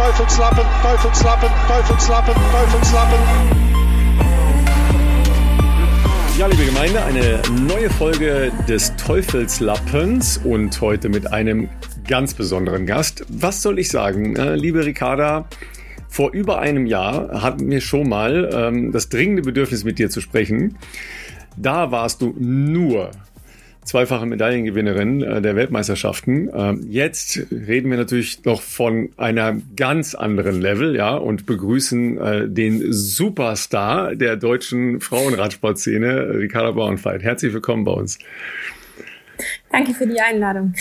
Teufelslappen, Teufelslappen, Teufelslappen, Teufelslappen. Ja, liebe Gemeinde, eine neue Folge des Teufelslappens und heute mit einem ganz besonderen Gast. Was soll ich sagen, liebe Ricarda? Vor über einem Jahr hatten wir schon mal ähm, das dringende Bedürfnis, mit dir zu sprechen. Da warst du nur zweifache Medaillengewinnerin äh, der Weltmeisterschaften. Ähm, jetzt reden wir natürlich noch von einer ganz anderen Level, ja, und begrüßen äh, den Superstar der deutschen Frauenradsportszene, Ricarda Bauernfeit. Herzlich willkommen bei uns. Danke für die Einladung.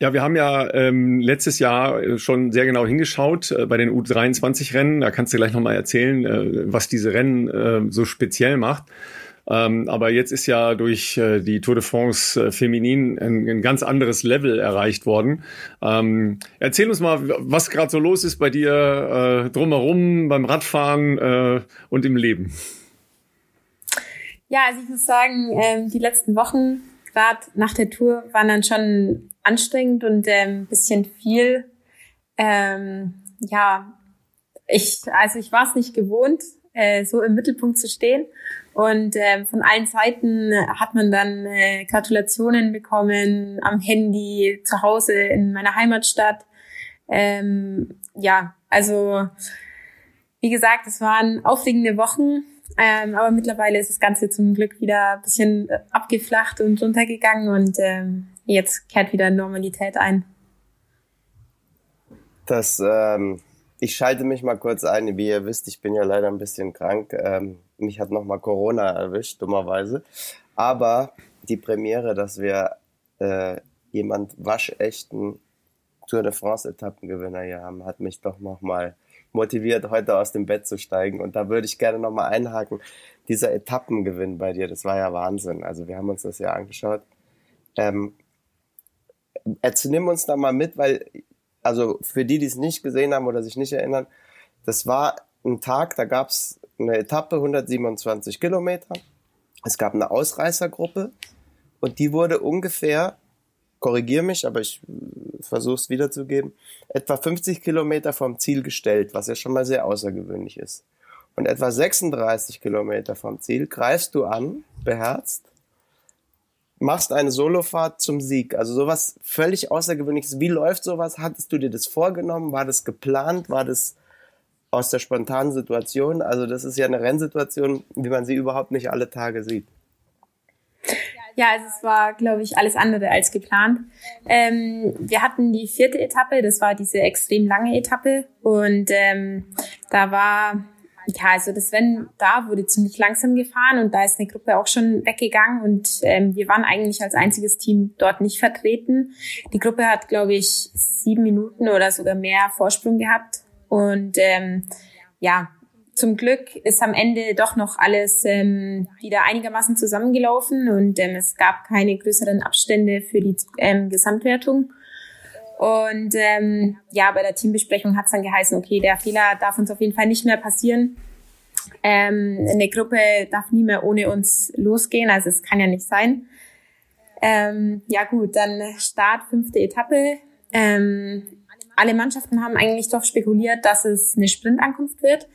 Ja, wir haben ja ähm, letztes Jahr schon sehr genau hingeschaut äh, bei den U23-Rennen. Da kannst du gleich nochmal erzählen, äh, was diese Rennen äh, so speziell macht. Ähm, aber jetzt ist ja durch äh, die Tour de France äh, Feminin ein, ein, ganz anderes Level erreicht worden. Ähm, erzähl uns mal, was gerade so los ist bei dir äh, drumherum, beim Radfahren äh, und im Leben. Ja, also ich muss sagen, ähm, die letzten Wochen, gerade nach der Tour, waren dann schon anstrengend und ein ähm, bisschen viel. Ähm, ja, ich, also ich war es nicht gewohnt, äh, so im Mittelpunkt zu stehen. Und äh, von allen Seiten hat man dann äh, Gratulationen bekommen am Handy, zu Hause in meiner Heimatstadt. Ähm, ja, also wie gesagt, es waren aufregende Wochen, ähm, aber mittlerweile ist das Ganze zum Glück wieder ein bisschen abgeflacht und runtergegangen und ähm, jetzt kehrt wieder Normalität ein. Das, ähm, ich schalte mich mal kurz ein. Wie ihr wisst, ich bin ja leider ein bisschen krank. Ähm, mich hat nochmal Corona erwischt, dummerweise. Aber die Premiere, dass wir äh, jemand waschechten Tour de France Etappengewinner hier haben, hat mich doch nochmal motiviert, heute aus dem Bett zu steigen. Und da würde ich gerne nochmal einhaken. Dieser Etappengewinn bei dir, das war ja Wahnsinn. Also wir haben uns das ja angeschaut. Ähm, erzähl, nimm uns da mal mit, weil, also für die, die es nicht gesehen haben oder sich nicht erinnern, das war ein Tag, da gab es eine Etappe, 127 Kilometer. Es gab eine Ausreißergruppe und die wurde ungefähr, korrigier mich, aber ich äh, versuche es wiederzugeben, etwa 50 Kilometer vom Ziel gestellt, was ja schon mal sehr außergewöhnlich ist. Und etwa 36 Kilometer vom Ziel greifst du an, beherzt, machst eine Solofahrt zum Sieg. Also sowas völlig Außergewöhnliches. Wie läuft sowas? Hattest du dir das vorgenommen? War das geplant? War das aus der spontanen Situation. Also das ist ja eine Rennsituation, wie man sie überhaupt nicht alle Tage sieht. Ja, also es war, glaube ich, alles andere als geplant. Ähm, wir hatten die vierte Etappe, das war diese extrem lange Etappe und ähm, da war, ja, also das Rennen da wurde ziemlich langsam gefahren und da ist eine Gruppe auch schon weggegangen und ähm, wir waren eigentlich als einziges Team dort nicht vertreten. Die Gruppe hat, glaube ich, sieben Minuten oder sogar mehr Vorsprung gehabt und ähm, ja, zum Glück ist am Ende doch noch alles ähm, wieder einigermaßen zusammengelaufen und ähm, es gab keine größeren Abstände für die ähm, Gesamtwertung. Und ähm, ja, bei der Teambesprechung hat es dann geheißen, okay, der Fehler darf uns auf jeden Fall nicht mehr passieren. Ähm, eine Gruppe darf nie mehr ohne uns losgehen, also es kann ja nicht sein. Ähm, ja gut, dann Start, fünfte Etappe. Ähm, alle Mannschaften haben eigentlich doch spekuliert, dass es eine Sprintankunft wird.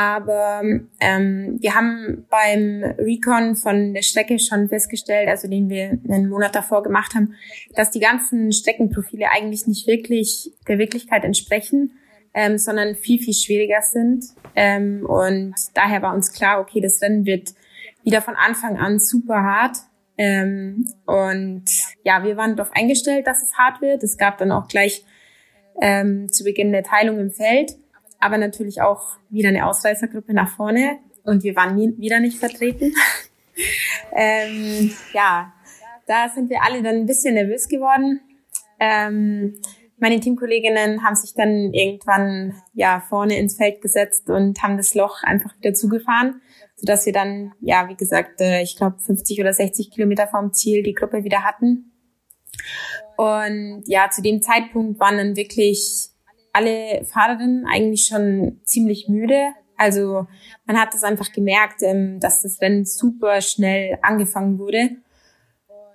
Aber ähm, wir haben beim Recon von der Strecke schon festgestellt, also den wir einen Monat davor gemacht haben, dass die ganzen Streckenprofile eigentlich nicht wirklich der Wirklichkeit entsprechen, ähm, sondern viel, viel schwieriger sind. Ähm, und daher war uns klar, okay, das Rennen wird wieder von Anfang an super hart. Ähm, und ja, wir waren darauf eingestellt, dass es hart wird. Es gab dann auch gleich ähm, zu Beginn der Teilung im Feld, aber natürlich auch wieder eine Ausreißergruppe nach vorne und wir waren nie, wieder nicht vertreten. ähm, ja, da sind wir alle dann ein bisschen nervös geworden. Ähm, meine Teamkolleginnen haben sich dann irgendwann ja vorne ins Feld gesetzt und haben das Loch einfach wieder zugefahren, sodass wir dann ja wie gesagt, äh, ich glaube 50 oder 60 Kilometer vom Ziel die Gruppe wieder hatten. Und ja, zu dem Zeitpunkt waren dann wirklich alle Fahrerinnen eigentlich schon ziemlich müde. Also man hat das einfach gemerkt, ähm, dass das Rennen super schnell angefangen wurde.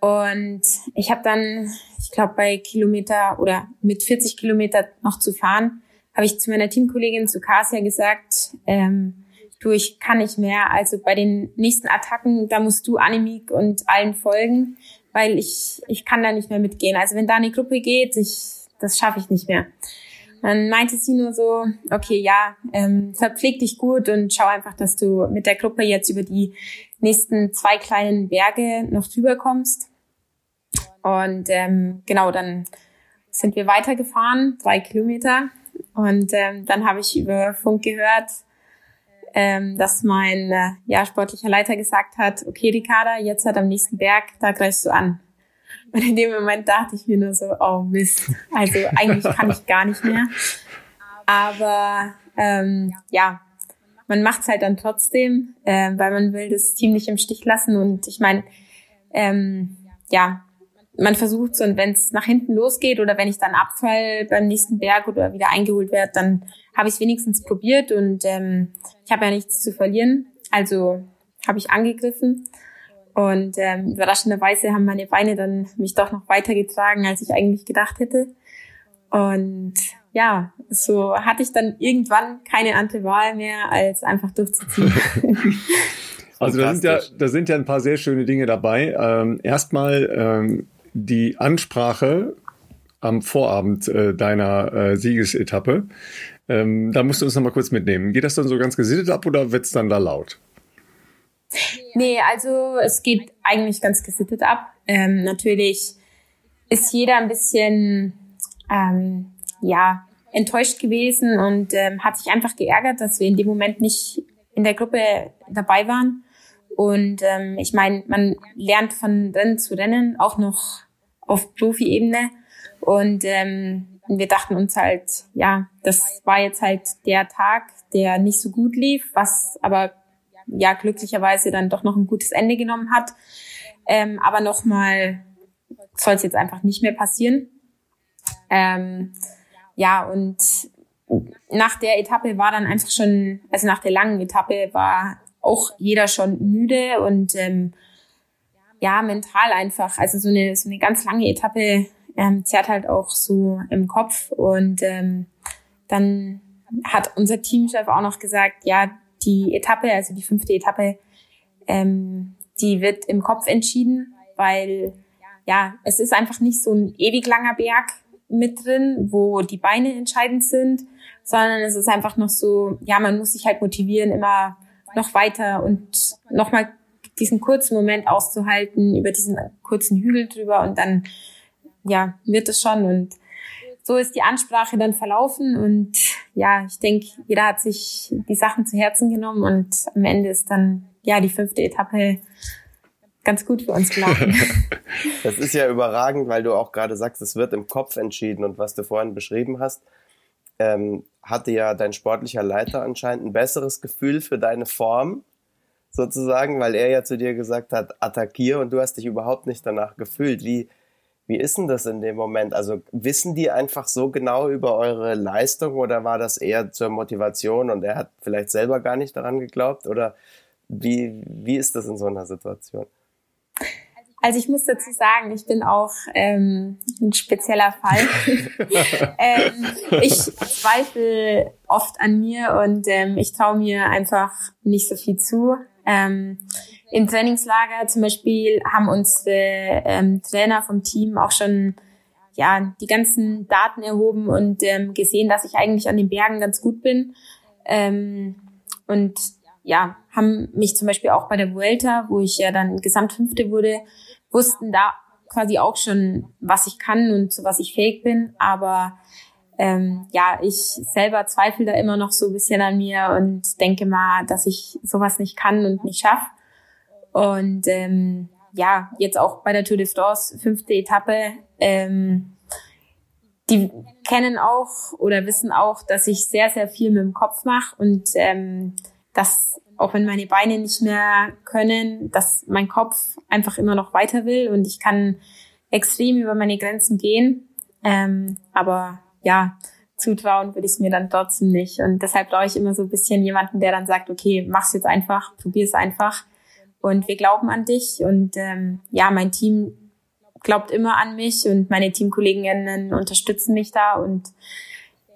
Und ich habe dann, ich glaube, bei Kilometer oder mit 40 Kilometer noch zu fahren, habe ich zu meiner Teamkollegin, zu Kasia gesagt, ähm, du, ich kann nicht mehr. Also bei den nächsten Attacken, da musst du Animik und allen folgen, weil ich, ich kann da nicht mehr mitgehen. Also wenn da eine Gruppe geht, ich, das schaffe ich nicht mehr. Dann meinte sie nur so, okay, ja, ähm, verpfleg dich gut und schau einfach, dass du mit der Gruppe jetzt über die nächsten zwei kleinen Berge noch drüber kommst. Und ähm, genau, dann sind wir weitergefahren, drei Kilometer. Und ähm, dann habe ich über Funk gehört, ähm, dass mein äh, ja, sportlicher Leiter gesagt hat, okay, Ricarda, jetzt hat am nächsten Berg, da greifst du an. Und in dem Moment dachte ich mir nur so, oh Mist, also eigentlich kann ich gar nicht mehr. Aber ähm, ja, man macht's halt dann trotzdem, äh, weil man will das Team nicht im Stich lassen. Und ich meine, ähm, ja, man versucht so, und wenn es nach hinten losgeht oder wenn ich dann abfall beim nächsten Berg oder wieder eingeholt werde, dann habe ich wenigstens probiert und ähm, ich habe ja nichts zu verlieren. Also habe ich angegriffen und ähm, überraschenderweise haben meine Beine dann mich doch noch weitergetragen, als ich eigentlich gedacht hätte. Und ja, so hatte ich dann irgendwann keine andere Wahl mehr, als einfach durchzuziehen. Also da sind ja, da sind ja ein paar sehr schöne Dinge dabei. Ähm, erstmal ähm, die Ansprache am Vorabend äh, deiner äh, Siegesetappe. Ähm, da musst du uns noch mal kurz mitnehmen. Geht das dann so ganz gesittet ab oder wird's dann da laut? Nee, also es geht eigentlich ganz gesittet ab. Ähm, natürlich ist jeder ein bisschen ähm, ja enttäuscht gewesen und ähm, hat sich einfach geärgert, dass wir in dem Moment nicht in der Gruppe dabei waren. Und ähm, ich meine, man lernt von Rennen zu Rennen auch noch auf Profi-Ebene. Und ähm, wir dachten uns halt, ja, das war jetzt halt der Tag, der nicht so gut lief, was aber ja glücklicherweise dann doch noch ein gutes Ende genommen hat. Ähm, aber nochmal soll es jetzt einfach nicht mehr passieren. Ähm, ja, und nach der Etappe war dann einfach schon, also nach der langen Etappe war auch jeder schon müde und ähm, ja, mental einfach. Also so eine, so eine ganz lange Etappe ähm, zerrt halt auch so im Kopf und ähm, dann hat unser Teamchef auch noch gesagt, ja, die Etappe, also die fünfte Etappe, ähm, die wird im Kopf entschieden, weil ja, es ist einfach nicht so ein ewig langer Berg mit drin, wo die Beine entscheidend sind, sondern es ist einfach noch so, ja, man muss sich halt motivieren, immer noch weiter und nochmal diesen kurzen Moment auszuhalten, über diesen kurzen Hügel drüber und dann, ja, wird es schon. Und so ist die Ansprache dann verlaufen und ja, ich denke, jeder hat sich die Sachen zu Herzen genommen und am Ende ist dann ja die fünfte Etappe ganz gut für uns gelaufen. das ist ja überragend, weil du auch gerade sagst, es wird im Kopf entschieden und was du vorhin beschrieben hast, ähm, hatte ja dein sportlicher Leiter anscheinend ein besseres Gefühl für deine Form sozusagen, weil er ja zu dir gesagt hat, attackier und du hast dich überhaupt nicht danach gefühlt. Wie, wie ist denn das in dem Moment? Also wissen die einfach so genau über eure Leistung oder war das eher zur Motivation und er hat vielleicht selber gar nicht daran geglaubt? Oder wie, wie ist das in so einer Situation? Also ich muss dazu sagen, ich bin auch ähm, ein spezieller Fall. ähm, ich zweifle oft an mir und ähm, ich traue mir einfach nicht so viel zu. Ähm, im Trainingslager zum Beispiel haben unsere ähm, Trainer vom Team auch schon ja die ganzen Daten erhoben und ähm, gesehen, dass ich eigentlich an den Bergen ganz gut bin. Ähm, und ja, haben mich zum Beispiel auch bei der Vuelta, wo ich ja dann Gesamtfünfte wurde, wussten da quasi auch schon, was ich kann und zu was ich fähig bin. Aber ähm, ja, ich selber zweifle da immer noch so ein bisschen an mir und denke mal, dass ich sowas nicht kann und nicht schaffe. Und ähm, ja, jetzt auch bei der Tour de France, fünfte Etappe, ähm, die kennen auch oder wissen auch, dass ich sehr, sehr viel mit dem Kopf mache und ähm, dass auch wenn meine Beine nicht mehr können, dass mein Kopf einfach immer noch weiter will und ich kann extrem über meine Grenzen gehen. Ähm, aber ja, zutrauen würde ich es mir dann trotzdem nicht. Und deshalb brauche ich immer so ein bisschen jemanden, der dann sagt, okay, mach's jetzt einfach, probier's einfach. Und wir glauben an dich. Und ähm, ja, mein Team glaubt immer an mich und meine Teamkolleginnen unterstützen mich da und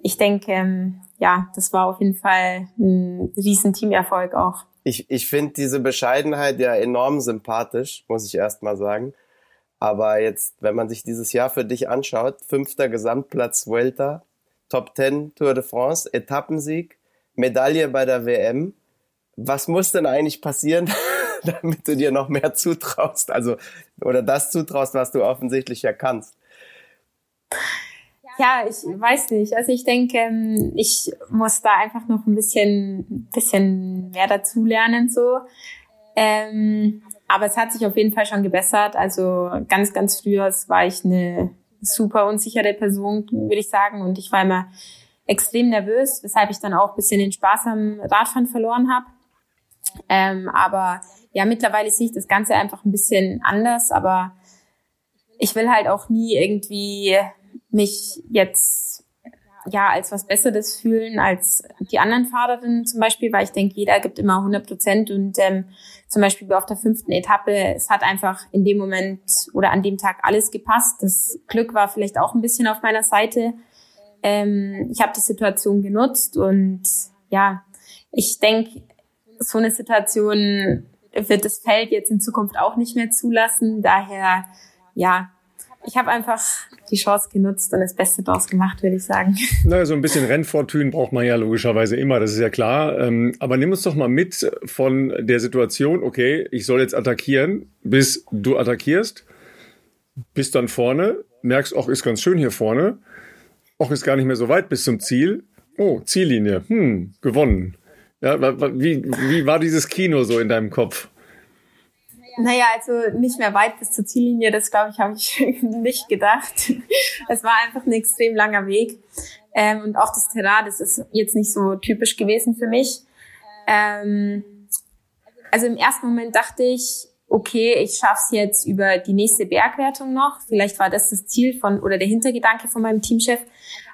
ich denke, ähm, ja, das war auf jeden Fall ein riesen Teamerfolg auch. Ich, ich finde diese Bescheidenheit ja enorm sympathisch, muss ich erst mal sagen. Aber jetzt, wenn man sich dieses Jahr für dich anschaut, fünfter Gesamtplatz Vuelta, Top 10 Tour de France, Etappensieg, Medaille bei der WM. Was muss denn eigentlich passieren, damit du dir noch mehr zutraust? Also, oder das zutraust, was du offensichtlich ja kannst. Ja, ich weiß nicht. Also ich denke, ähm, ich muss da einfach noch ein bisschen, bisschen mehr dazulernen, so. Ähm, aber es hat sich auf jeden Fall schon gebessert. Also ganz, ganz früher war ich eine super unsichere Person, würde ich sagen. Und ich war immer extrem nervös, weshalb ich dann auch ein bisschen den Spaß am Radfahren verloren habe. Ähm, aber ja, mittlerweile sehe ich das Ganze einfach ein bisschen anders, aber ich will halt auch nie irgendwie mich jetzt ja als was Besseres fühlen als die anderen Fahrerinnen zum Beispiel, weil ich denke, jeder gibt immer 100 Prozent und ähm, zum Beispiel auf der fünften Etappe, es hat einfach in dem Moment oder an dem Tag alles gepasst. Das Glück war vielleicht auch ein bisschen auf meiner Seite. Ähm, ich habe die Situation genutzt und ja, ich denke, so eine Situation wird das Feld jetzt in Zukunft auch nicht mehr zulassen. Daher, ja, ich habe einfach die Chance genutzt und das Beste daraus gemacht, würde ich sagen. Naja, so ein bisschen Rennfortune braucht man ja logischerweise immer, das ist ja klar. Ähm, aber nimm uns doch mal mit von der Situation, okay, ich soll jetzt attackieren, bis du attackierst, bist dann vorne, merkst, auch ist ganz schön hier vorne, auch ist gar nicht mehr so weit bis zum Ziel. Oh, Ziellinie, hm, gewonnen. Ja, wie, wie war dieses Kino so in deinem Kopf? Naja, also nicht mehr weit bis zur Ziellinie, das glaube ich, habe ich nicht gedacht. Es war einfach ein extrem langer Weg. Ähm, und auch das Terrain, das ist jetzt nicht so typisch gewesen für mich. Ähm, also im ersten Moment dachte ich, okay, ich schaff's jetzt über die nächste Bergwertung noch. Vielleicht war das das Ziel von oder der Hintergedanke von meinem Teamchef,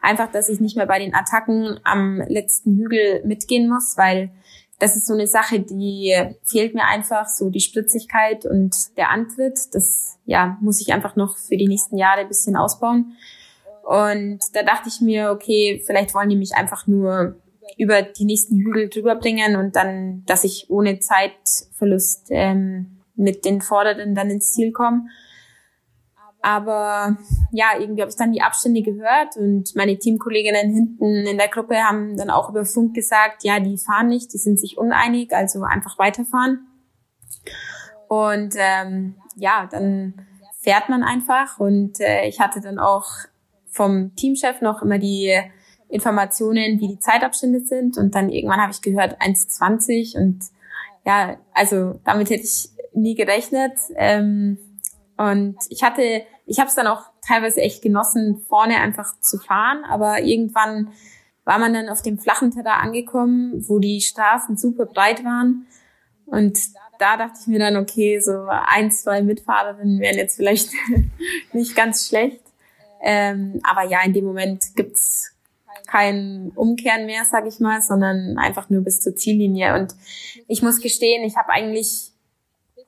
einfach, dass ich nicht mehr bei den Attacken am letzten Hügel mitgehen muss, weil das ist so eine Sache, die fehlt mir einfach, so die Spritzigkeit und der Antritt. Das ja muss ich einfach noch für die nächsten Jahre ein bisschen ausbauen. Und da dachte ich mir, okay, vielleicht wollen die mich einfach nur über die nächsten Hügel drüber bringen und dann, dass ich ohne Zeitverlust ähm, mit den Vorderen dann ins Ziel komme. Aber ja, irgendwie habe ich dann die Abstände gehört und meine Teamkolleginnen hinten in der Gruppe haben dann auch über Funk gesagt, ja, die fahren nicht, die sind sich uneinig, also einfach weiterfahren. Und ähm, ja, dann fährt man einfach und äh, ich hatte dann auch vom Teamchef noch immer die Informationen, wie die Zeitabstände sind und dann irgendwann habe ich gehört 1,20 und ja, also damit hätte ich nie gerechnet. Ähm, und ich hatte ich habe es dann auch teilweise echt genossen, vorne einfach zu fahren, aber irgendwann war man dann auf dem flachen Terrain angekommen, wo die Straßen super breit waren. Und da dachte ich mir dann, okay, so ein, zwei Mitfahrerinnen wären jetzt vielleicht nicht ganz schlecht. Ähm, aber ja, in dem Moment gibt's kein Umkehren mehr, sag ich mal, sondern einfach nur bis zur Ziellinie. Und ich muss gestehen, ich habe eigentlich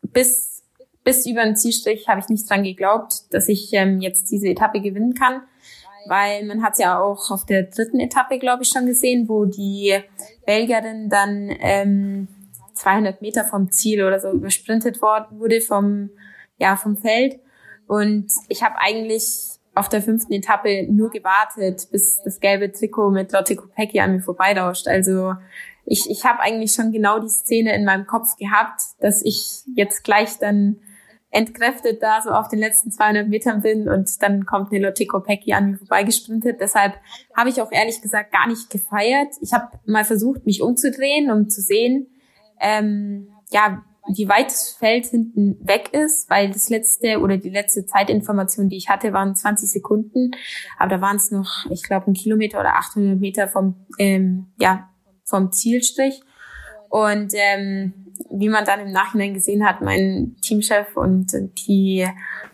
bis bis über den Zielstrich habe ich nicht dran geglaubt, dass ich ähm, jetzt diese Etappe gewinnen kann, weil man hat ja auch auf der dritten Etappe, glaube ich, schon gesehen, wo die Belgierin dann ähm, 200 Meter vom Ziel oder so übersprintet worden wurde vom ja vom Feld und ich habe eigentlich auf der fünften Etappe nur gewartet, bis das gelbe Trikot mit Lotte Kopecki an mir vorbeirauscht. Also ich, ich habe eigentlich schon genau die Szene in meinem Kopf gehabt, dass ich jetzt gleich dann entkräftet da so auf den letzten 200 Metern bin und dann kommt eine Lotte Kopecki an mir vorbeigesprintet. Deshalb habe ich auch ehrlich gesagt gar nicht gefeiert. Ich habe mal versucht, mich umzudrehen, um zu sehen, ähm, ja, wie weit das Feld hinten weg ist, weil das letzte oder die letzte Zeitinformation, die ich hatte, waren 20 Sekunden, aber da waren es noch, ich glaube, ein Kilometer oder 800 Meter vom, ähm, ja, vom Zielstrich. Und ähm, wie man dann im Nachhinein gesehen hat, mein Teamchef und die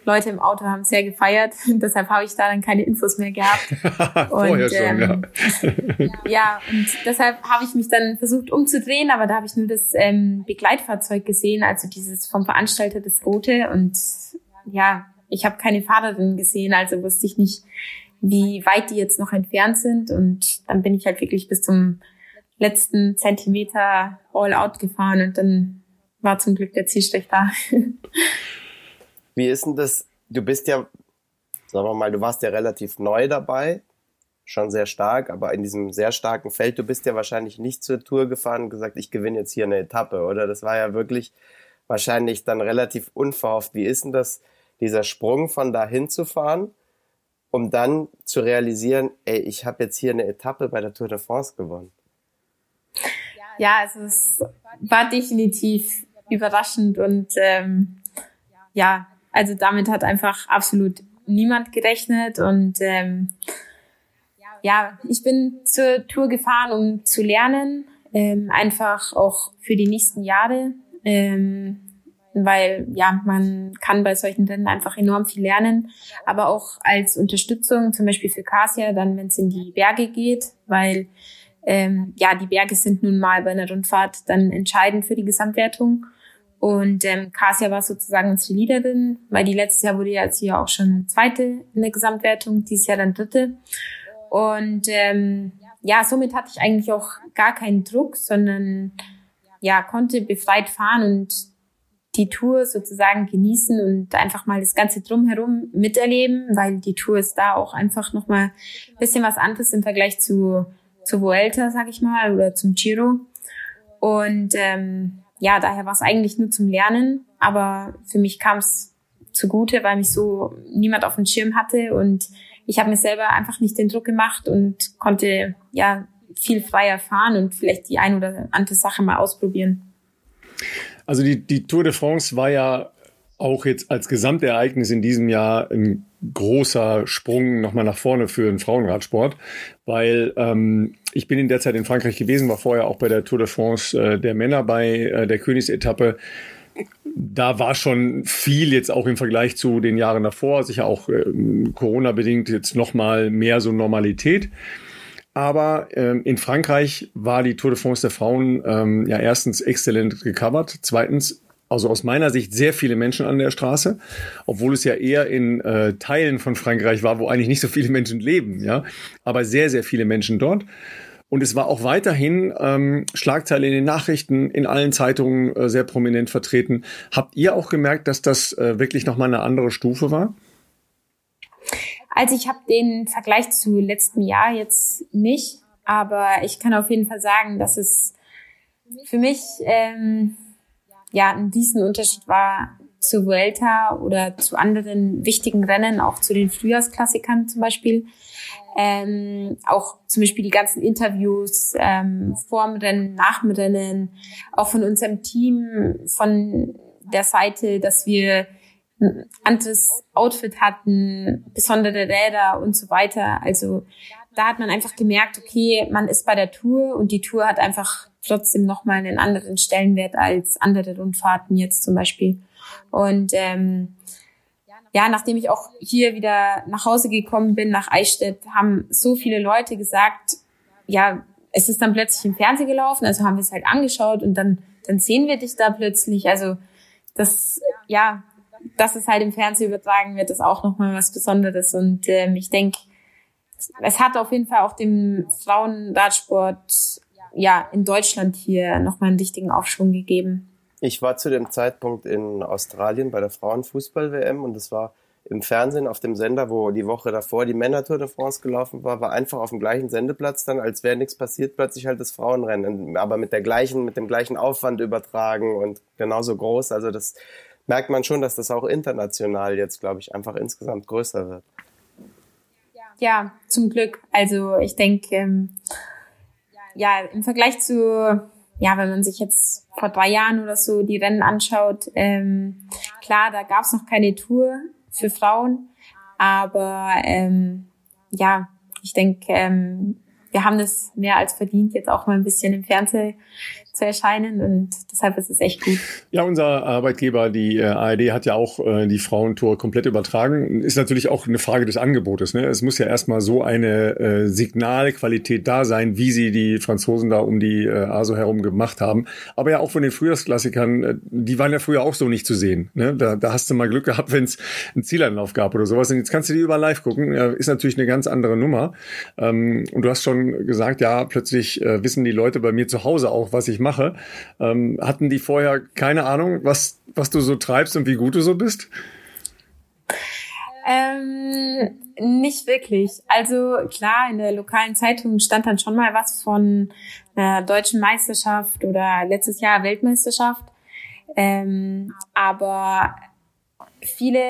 Leute im Auto haben sehr gefeiert. Deshalb habe ich da dann keine Infos mehr gehabt. Vorher und, schon, ähm, ja. ja, und deshalb habe ich mich dann versucht umzudrehen, aber da habe ich nur das ähm, Begleitfahrzeug gesehen, also dieses vom Veranstalter das Rote. Und ja, ich habe keine Fahrerin gesehen, also wusste ich nicht, wie weit die jetzt noch entfernt sind. Und dann bin ich halt wirklich bis zum letzten Zentimeter all out gefahren und dann war zum Glück der Zielstrich da. Wie ist denn das? Du bist ja, sagen wir mal, du warst ja relativ neu dabei, schon sehr stark, aber in diesem sehr starken Feld, du bist ja wahrscheinlich nicht zur Tour gefahren und gesagt, ich gewinne jetzt hier eine Etappe, oder? Das war ja wirklich wahrscheinlich dann relativ unverhofft. Wie ist denn das, dieser Sprung von da hinzufahren, um dann zu realisieren, ey, ich habe jetzt hier eine Etappe bei der Tour de France gewonnen? Ja, also es war definitiv überraschend und ähm, ja, also damit hat einfach absolut niemand gerechnet und ähm, ja, ich bin zur Tour gefahren, um zu lernen, ähm, einfach auch für die nächsten Jahre, ähm, weil ja, man kann bei solchen Rennen einfach enorm viel lernen, aber auch als Unterstützung, zum Beispiel für Kasia, dann wenn es in die Berge geht, weil ähm, ja, die Berge sind nun mal bei einer Rundfahrt dann entscheidend für die Gesamtwertung. Und ähm, Kasia war sozusagen unsere Leaderin, weil die letztes Jahr wurde ja jetzt hier auch schon Zweite in der Gesamtwertung, dieses Jahr dann Dritte. Und ähm, ja, somit hatte ich eigentlich auch gar keinen Druck, sondern ja, konnte befreit fahren und die Tour sozusagen genießen und einfach mal das Ganze drumherum miterleben, weil die Tour ist da auch einfach nochmal ein bisschen was anderes im Vergleich zu zur Vuelta, sag ich mal, oder zum Giro. Und ähm, ja, daher war es eigentlich nur zum Lernen, aber für mich kam es zugute, weil mich so niemand auf dem Schirm hatte und ich habe mir selber einfach nicht den Druck gemacht und konnte ja viel freier fahren und vielleicht die ein oder andere Sache mal ausprobieren. Also die, die Tour de France war ja auch jetzt als Gesamtereignis in diesem Jahr ein großer Sprung nochmal nach vorne für den Frauenradsport, weil ähm, ich bin in der Zeit in Frankreich gewesen, war vorher auch bei der Tour de France äh, der Männer bei äh, der Königsetappe. Da war schon viel jetzt auch im Vergleich zu den Jahren davor, sicher auch äh, Corona-bedingt jetzt nochmal mehr so Normalität. Aber ähm, in Frankreich war die Tour de France der Frauen ähm, ja erstens exzellent gecovert, zweitens also aus meiner Sicht sehr viele Menschen an der Straße, obwohl es ja eher in äh, Teilen von Frankreich war, wo eigentlich nicht so viele Menschen leben, ja, aber sehr, sehr viele Menschen dort. Und es war auch weiterhin ähm, Schlagzeile in den Nachrichten, in allen Zeitungen äh, sehr prominent vertreten. Habt ihr auch gemerkt, dass das äh, wirklich nochmal eine andere Stufe war? Also ich habe den Vergleich zu letztem Jahr jetzt nicht, aber ich kann auf jeden Fall sagen, dass es für mich ähm, ja ein Unterschied war zu Vuelta oder zu anderen wichtigen Rennen, auch zu den Frühjahrsklassikern zum Beispiel. Ähm, auch zum Beispiel die ganzen Interviews ähm, vorm Rennen, nach dem Rennen, auch von unserem Team, von der Seite, dass wir ein anderes Outfit hatten, besondere Räder und so weiter. Also da hat man einfach gemerkt, okay, man ist bei der Tour und die Tour hat einfach trotzdem nochmal einen anderen Stellenwert als andere Rundfahrten jetzt zum Beispiel. Und ähm, ja, nachdem ich auch hier wieder nach Hause gekommen bin, nach Eichstätt, haben so viele Leute gesagt, ja, es ist dann plötzlich im Fernsehen gelaufen, also haben wir es halt angeschaut und dann, dann sehen wir dich da plötzlich. Also das, ja, dass es halt im Fernsehen übertragen wird, ist auch nochmal was Besonderes. Und ähm, ich denke, es hat auf jeden Fall auch dem Frauenradsport ja in Deutschland hier nochmal einen wichtigen Aufschwung gegeben. Ich war zu dem Zeitpunkt in Australien bei der Frauenfußball-WM und es war im Fernsehen auf dem Sender, wo die Woche davor die Männer-Tour de France gelaufen war, war einfach auf dem gleichen Sendeplatz dann, als wäre nichts passiert, plötzlich halt das Frauenrennen, aber mit der gleichen, mit dem gleichen Aufwand übertragen und genauso groß. Also das merkt man schon, dass das auch international jetzt, glaube ich, einfach insgesamt größer wird. Ja, zum Glück. Also ich denke, ähm, ja, im Vergleich zu, ja, wenn man sich jetzt vor drei Jahren oder so die Rennen anschaut, ähm, klar, da gab es noch keine Tour für Frauen, aber ähm, ja, ich denke, ähm, wir haben das mehr als verdient, jetzt auch mal ein bisschen im Fernsehen zu erscheinen und deshalb ist es echt gut. Ja, unser Arbeitgeber, die äh, ARD, hat ja auch äh, die Frauentour komplett übertragen. Ist natürlich auch eine Frage des Angebotes. Ne? Es muss ja erstmal so eine äh, Signalqualität da sein, wie sie die Franzosen da um die äh, ASO herum gemacht haben. Aber ja auch von den Frühjahrsklassikern, äh, die waren ja früher auch so nicht zu sehen. Ne? Da, da hast du mal Glück gehabt, wenn es einen Zielanlauf gab oder sowas. Und jetzt kannst du die über live gucken. Ist natürlich eine ganz andere Nummer. Ähm, und du hast schon gesagt, ja, plötzlich äh, wissen die Leute bei mir zu Hause auch, was ich mache. Ähm, hatten die vorher keine Ahnung, was, was du so treibst und wie gut du so bist? Ähm, nicht wirklich. Also klar, in der lokalen Zeitung stand dann schon mal was von einer deutschen Meisterschaft oder letztes Jahr Weltmeisterschaft. Ähm, aber viele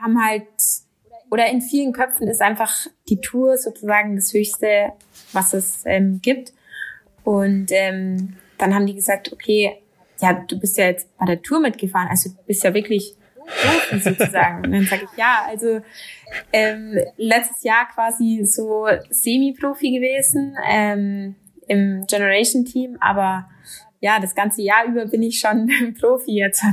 haben halt, oder in vielen Köpfen ist einfach die Tour sozusagen das Höchste, was es ähm, gibt. Und ähm, dann haben die gesagt, okay, ja, du bist ja jetzt bei der Tour mitgefahren, also du bist ja wirklich Profi sozusagen. Und dann sage ich, ja, also ähm, letztes Jahr quasi so Semi-Profi gewesen ähm, im Generation-Team, aber ja, das ganze Jahr über bin ich schon Profi jetzt.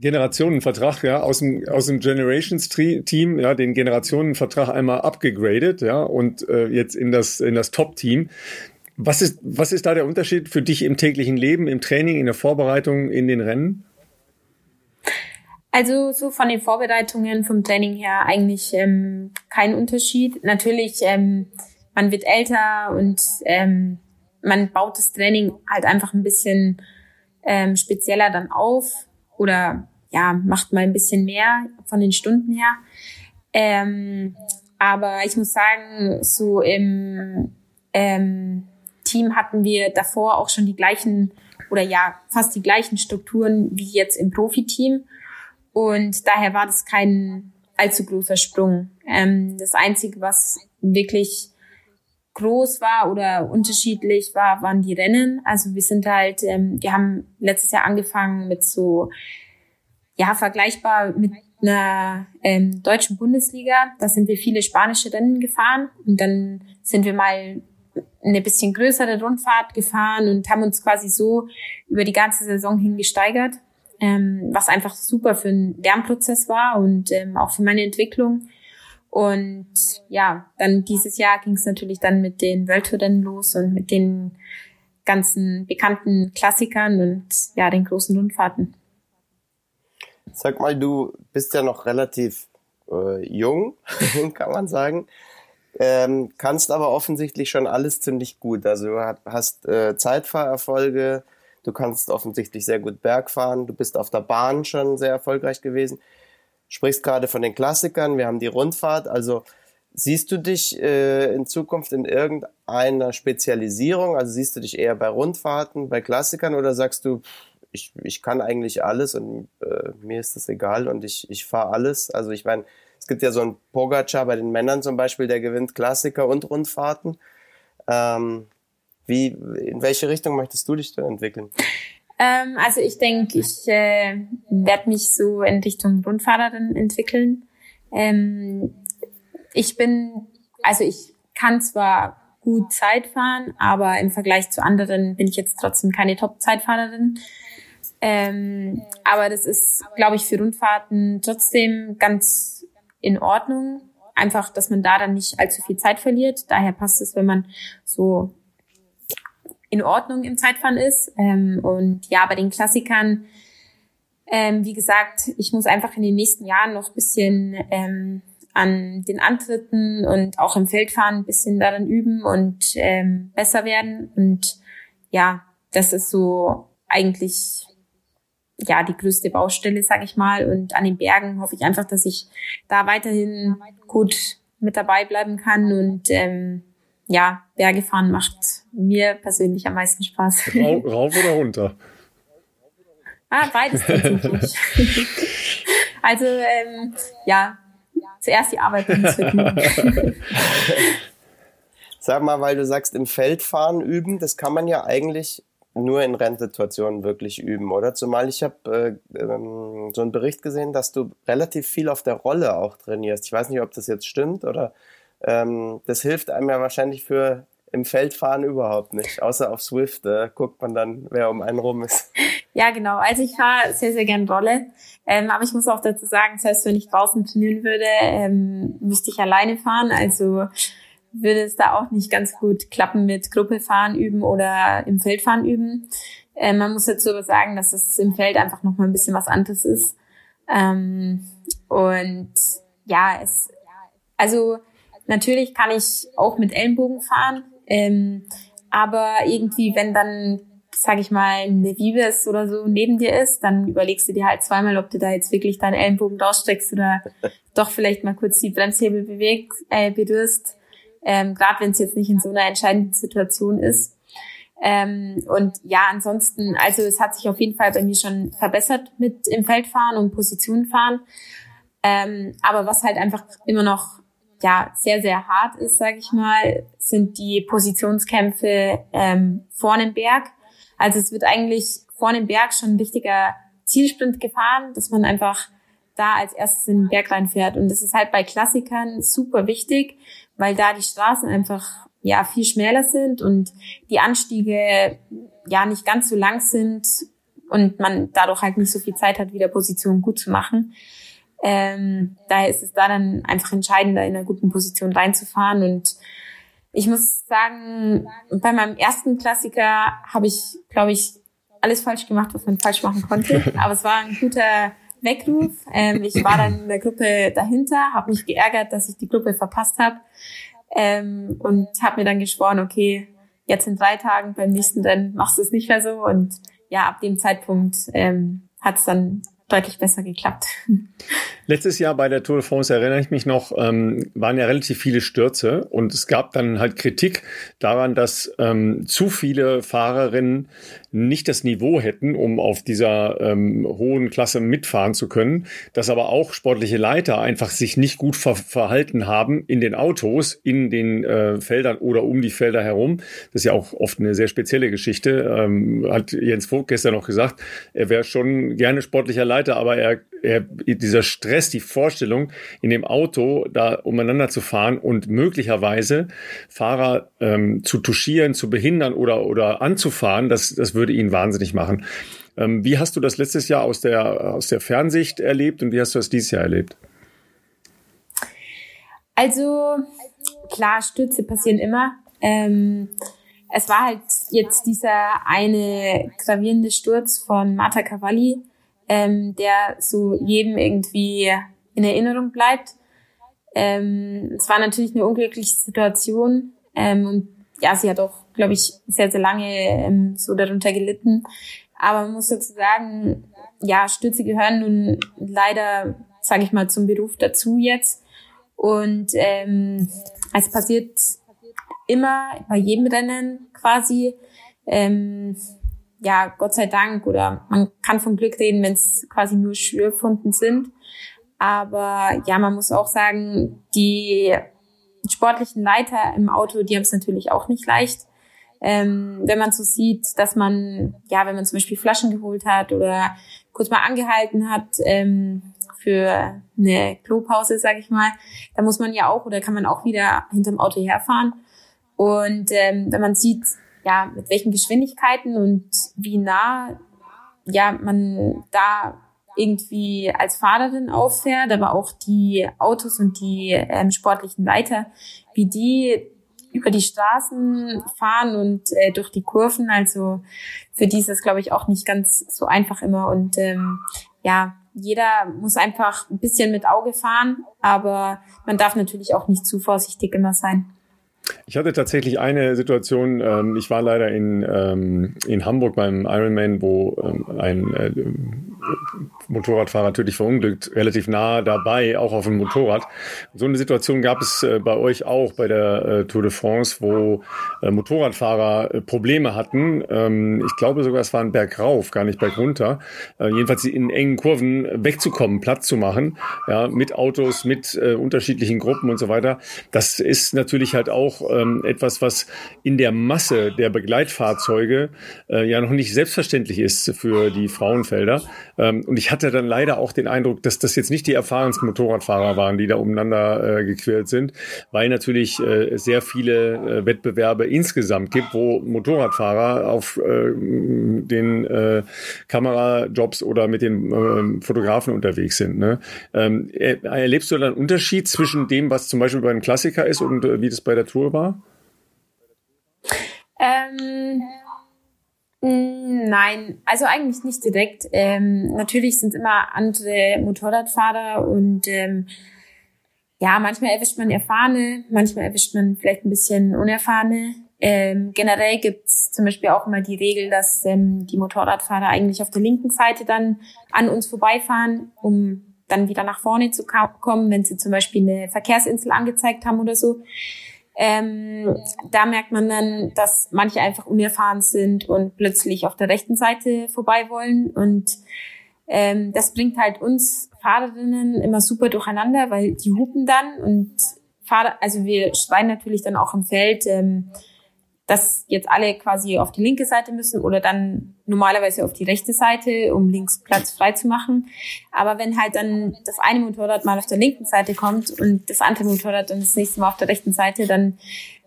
Generationenvertrag, ja, aus dem, aus dem Generations-Team, ja, den Generationenvertrag einmal abgegradet, ja, und äh, jetzt in das, in das Top-Team. Was ist, was ist da der Unterschied für dich im täglichen Leben, im Training, in der Vorbereitung, in den Rennen? Also so von den Vorbereitungen vom Training her eigentlich ähm, kein Unterschied. Natürlich, ähm, man wird älter und ähm, man baut das Training halt einfach ein bisschen ähm, spezieller dann auf oder ja, macht mal ein bisschen mehr von den Stunden her. Ähm, aber ich muss sagen, so im ähm, Team hatten wir davor auch schon die gleichen oder ja, fast die gleichen Strukturen wie jetzt im Profiteam. Und daher war das kein allzu großer Sprung. Ähm, das Einzige, was wirklich groß war oder unterschiedlich war, waren die Rennen. Also wir sind halt, ähm, wir haben letztes Jahr angefangen mit so, ja, vergleichbar mit einer ähm, deutschen Bundesliga. Da sind wir viele spanische Rennen gefahren und dann sind wir mal eine bisschen größere Rundfahrt gefahren und haben uns quasi so über die ganze Saison hingesteigert, ähm, was einfach super für einen Lernprozess war und ähm, auch für meine Entwicklung. Und ja, dann dieses Jahr ging es natürlich dann mit den Weltrennen los und mit den ganzen bekannten Klassikern und ja, den großen Rundfahrten. Sag mal, du bist ja noch relativ äh, jung, kann man sagen. Ähm, kannst aber offensichtlich schon alles ziemlich gut. Also du hast äh, Zeitfahrerfolge, du kannst offensichtlich sehr gut Berg fahren, du bist auf der Bahn schon sehr erfolgreich gewesen. Sprichst gerade von den Klassikern, wir haben die Rundfahrt. Also siehst du dich äh, in Zukunft in irgendeiner Spezialisierung? Also siehst du dich eher bei Rundfahrten, bei Klassikern oder sagst du, ich, ich kann eigentlich alles und äh, mir ist das egal und ich, ich fahre alles? Also ich meine, es gibt ja so einen Pogacar bei den Männern zum Beispiel, der gewinnt Klassiker und Rundfahrten. Ähm, wie, in welche Richtung möchtest du dich denn entwickeln? Ähm, also ich denke, ich äh, werde mich so in Richtung Rundfahrerin entwickeln. Ähm, ich bin, also ich kann zwar gut Zeit fahren, aber im Vergleich zu anderen bin ich jetzt trotzdem keine Top-Zeitfahrerin. Ähm, aber das ist, glaube ich, für Rundfahrten trotzdem ganz in Ordnung. Einfach, dass man da dann nicht allzu viel Zeit verliert. Daher passt es, wenn man so in Ordnung im Zeitfahren ist. Ähm, und ja, bei den Klassikern, ähm, wie gesagt, ich muss einfach in den nächsten Jahren noch bisschen ähm, an den Antritten und auch im Feldfahren ein bisschen daran üben und ähm, besser werden. Und ja, das ist so eigentlich ja die größte Baustelle, sag ich mal. Und an den Bergen hoffe ich einfach, dass ich da weiterhin gut mit dabei bleiben kann und ähm, ja, Berge fahren macht mir persönlich am meisten Spaß. Rauf oder runter? ah, beides tatsächlich. also ähm, ja, zuerst die Arbeit und das Sag mal, weil du sagst, im Feld fahren üben, das kann man ja eigentlich nur in Rennsituationen wirklich üben, oder? Zumal ich habe äh, ähm, so einen Bericht gesehen, dass du relativ viel auf der Rolle auch trainierst. Ich weiß nicht, ob das jetzt stimmt oder ähm, das hilft einem ja wahrscheinlich für im Feld fahren überhaupt nicht. Außer auf Swift äh, guckt man dann, wer um einen rum ist. Ja, genau. Also ich fahre sehr, sehr gern Rolle. Ähm, aber ich muss auch dazu sagen, selbst wenn ich draußen trainieren würde, ähm, müsste ich alleine fahren. Also würde es da auch nicht ganz gut klappen mit Gruppe fahren üben oder im Feld fahren üben. Ähm, man muss dazu aber sagen, dass es im Feld einfach noch mal ein bisschen was anderes ist. Ähm, und ja, es, also natürlich kann ich auch mit Ellenbogen fahren, ähm, aber irgendwie, wenn dann, sag ich mal, eine Vives oder so neben dir ist, dann überlegst du dir halt zweimal, ob du da jetzt wirklich deinen Ellenbogen rausstreckst oder doch vielleicht mal kurz die Bremshebel bewegst, äh, berührst. Ähm, Gerade wenn es jetzt nicht in so einer entscheidenden Situation ist. Ähm, und ja, ansonsten, also es hat sich auf jeden Fall bei mir schon verbessert mit im Feldfahren und Positionenfahren. Ähm, aber was halt einfach immer noch ja sehr, sehr hart ist, sage ich mal, sind die Positionskämpfe ähm, vor dem Berg. Also es wird eigentlich vor dem Berg schon ein wichtiger Zielsprint gefahren, dass man einfach da als erstes in den Berg reinfährt. Und das ist halt bei Klassikern super wichtig, weil da die Straßen einfach ja viel schmäler sind und die Anstiege ja nicht ganz so lang sind und man dadurch halt nicht so viel Zeit hat, wieder Position gut zu machen. Ähm, daher ist es da dann einfach entscheidender, in einer guten Position reinzufahren. Und ich muss sagen, bei meinem ersten Klassiker habe ich, glaube ich, alles falsch gemacht, was man falsch machen konnte. Aber es war ein guter Weckruf. Ähm, ich war dann in der Gruppe dahinter, habe mich geärgert, dass ich die Gruppe verpasst habe ähm, und habe mir dann geschworen, okay, jetzt in drei Tagen beim nächsten Rennen machst du es nicht mehr so. Und ja, ab dem Zeitpunkt ähm, hat es dann deutlich besser geklappt. Letztes Jahr bei der Tour de France erinnere ich mich noch, ähm, waren ja relativ viele Stürze und es gab dann halt Kritik daran, dass ähm, zu viele Fahrerinnen nicht das Niveau hätten, um auf dieser ähm, hohen Klasse mitfahren zu können, dass aber auch sportliche Leiter einfach sich nicht gut ver verhalten haben in den Autos, in den äh, Feldern oder um die Felder herum. Das ist ja auch oft eine sehr spezielle Geschichte. Ähm, hat Jens Vogt gestern noch gesagt, er wäre schon gerne sportlicher Leiter, aber er, er dieser Stress Stress, die Vorstellung, in dem Auto da umeinander zu fahren und möglicherweise Fahrer ähm, zu touchieren, zu behindern oder, oder anzufahren, das, das würde ihn wahnsinnig machen. Ähm, wie hast du das letztes Jahr aus der, aus der Fernsicht erlebt und wie hast du das dieses Jahr erlebt? Also, klar, Stürze passieren immer. Ähm, es war halt jetzt dieser eine gravierende Sturz von Marta Cavalli, ähm, der so jedem irgendwie in Erinnerung bleibt. Ähm, es war natürlich eine unglückliche Situation ähm, und ja, sie hat auch, glaube ich, sehr, sehr lange ähm, so darunter gelitten. Aber man muss dazu sagen, ja, Stürze gehören nun leider, sage ich mal, zum Beruf dazu jetzt. Und ähm, es passiert immer bei jedem Rennen quasi. Ähm, ja, Gott sei Dank oder man kann vom Glück reden, wenn es quasi nur Schürfunden sind. Aber ja, man muss auch sagen, die sportlichen Leiter im Auto, die haben es natürlich auch nicht leicht. Ähm, wenn man so sieht, dass man, ja, wenn man zum Beispiel Flaschen geholt hat oder kurz mal angehalten hat ähm, für eine Klopause, sag ich mal, da muss man ja auch oder kann man auch wieder hinterm Auto herfahren. Und ähm, wenn man sieht, ja, mit welchen Geschwindigkeiten und wie nah, ja, man da irgendwie als Fahrerin auffährt, aber auch die Autos und die ähm, sportlichen Leiter, wie die über die Straßen fahren und äh, durch die Kurven. Also für die ist es, glaube ich, auch nicht ganz so einfach immer. Und ähm, ja, jeder muss einfach ein bisschen mit Auge fahren, aber man darf natürlich auch nicht zu vorsichtig immer sein. Ich hatte tatsächlich eine Situation, ähm, ich war leider in, ähm, in Hamburg beim Ironman, wo ähm, ein äh, Motorradfahrer tödlich verunglückt, relativ nah dabei, auch auf dem Motorrad. So eine Situation gab es äh, bei euch auch bei der äh, Tour de France, wo äh, Motorradfahrer Probleme hatten. Ähm, ich glaube sogar, es war ein Berg rauf, gar nicht Berg runter. Jedenfalls in engen Kurven wegzukommen, Platz zu machen, ja, mit Autos, mit unterschiedlichen Gruppen und so weiter. Das ist natürlich halt auch ähm, etwas, was in der Masse der Begleitfahrzeuge ja noch nicht selbstverständlich ist für die Frauenfelder. Ähm, und ich hatte dann leider auch den Eindruck, dass das jetzt nicht die erfahrensten Motorradfahrer waren, die da umeinander äh, gequält sind, weil natürlich äh, sehr viele äh, Wettbewerbe insgesamt gibt, wo Motorradfahrer auf äh, den äh, Kamerajobs oder mit den äh, Fotografen unterwegs sind. Ne? Ähm, erlebst du da einen Unterschied zwischen dem, was zum Beispiel bei einem Klassiker ist und äh, wie das bei der Tour war? Ähm, nein, also eigentlich nicht direkt. Ähm, natürlich sind immer andere Motorradfahrer und ähm, ja, manchmal erwischt man Erfahrene, manchmal erwischt man vielleicht ein bisschen Unerfahrene. Ähm, generell gibt's zum Beispiel auch immer die Regel, dass ähm, die Motorradfahrer eigentlich auf der linken Seite dann an uns vorbeifahren, um dann wieder nach vorne zu kommen, wenn sie zum Beispiel eine Verkehrsinsel angezeigt haben oder so. Ähm, da merkt man dann, dass manche einfach unerfahren sind und plötzlich auf der rechten Seite vorbei wollen. Und ähm, das bringt halt uns Fahrerinnen immer super durcheinander, weil die hupen dann und Fahrer, also wir schreien natürlich dann auch im Feld, ähm, dass jetzt alle quasi auf die linke Seite müssen oder dann normalerweise auf die rechte Seite, um links Platz frei zu machen. Aber wenn halt dann das eine Motorrad mal auf der linken Seite kommt und das andere Motorrad dann das nächste Mal auf der rechten Seite, dann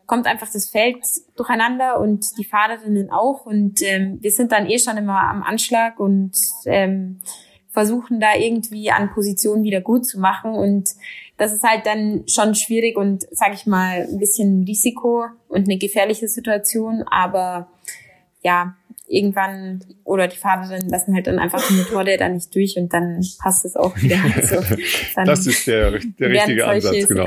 kommt einfach das Feld durcheinander und die Fahrerinnen auch. Und ähm, wir sind dann eh schon immer am Anschlag und ähm, versuchen da irgendwie an Positionen wieder gut zu machen. Und das ist halt dann schon schwierig und, sag ich mal, ein bisschen Risiko und eine gefährliche Situation. Aber ja, irgendwann oder die Fahrerin lassen halt dann einfach die Motorräder nicht durch und dann passt es auch wieder. Also das ist der, der richtige Ansatz, genau.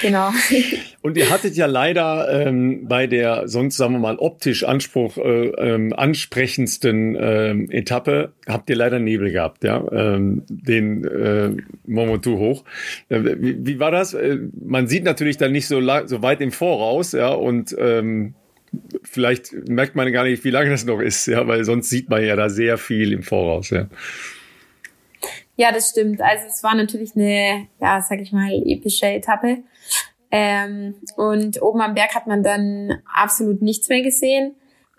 genau. Und ihr hattet ja leider ähm, bei der sonst sagen wir mal optisch Anspruch äh, ähm, ansprechendsten ähm, Etappe habt ihr leider Nebel gehabt, ja, ähm, den äh, Mont hoch. Äh, wie, wie war das? Äh, man sieht natürlich dann nicht so, so weit im Voraus, ja, und ähm, vielleicht merkt man gar nicht, wie lange das noch ist, ja, weil sonst sieht man ja da sehr viel im Voraus, ja. Ja, das stimmt. Also es war natürlich eine, ja, sag ich mal, epische Etappe. Ähm, und oben am Berg hat man dann absolut nichts mehr gesehen.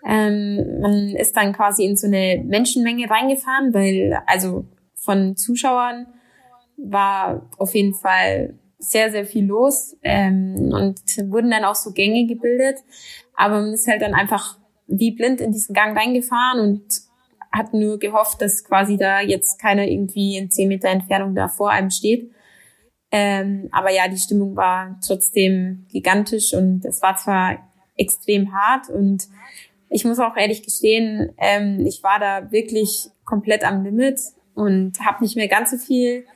Ähm, man ist dann quasi in so eine Menschenmenge reingefahren, weil also von Zuschauern war auf jeden Fall sehr, sehr viel los ähm, und wurden dann auch so Gänge gebildet. Aber man ist halt dann einfach wie blind in diesen Gang reingefahren und hat nur gehofft, dass quasi da jetzt keiner irgendwie in zehn Meter Entfernung da vor einem steht. Ähm, aber ja, die Stimmung war trotzdem gigantisch und es war zwar extrem hart und ich muss auch ehrlich gestehen, ähm, ich war da wirklich komplett am Limit und habe nicht mehr ganz so viel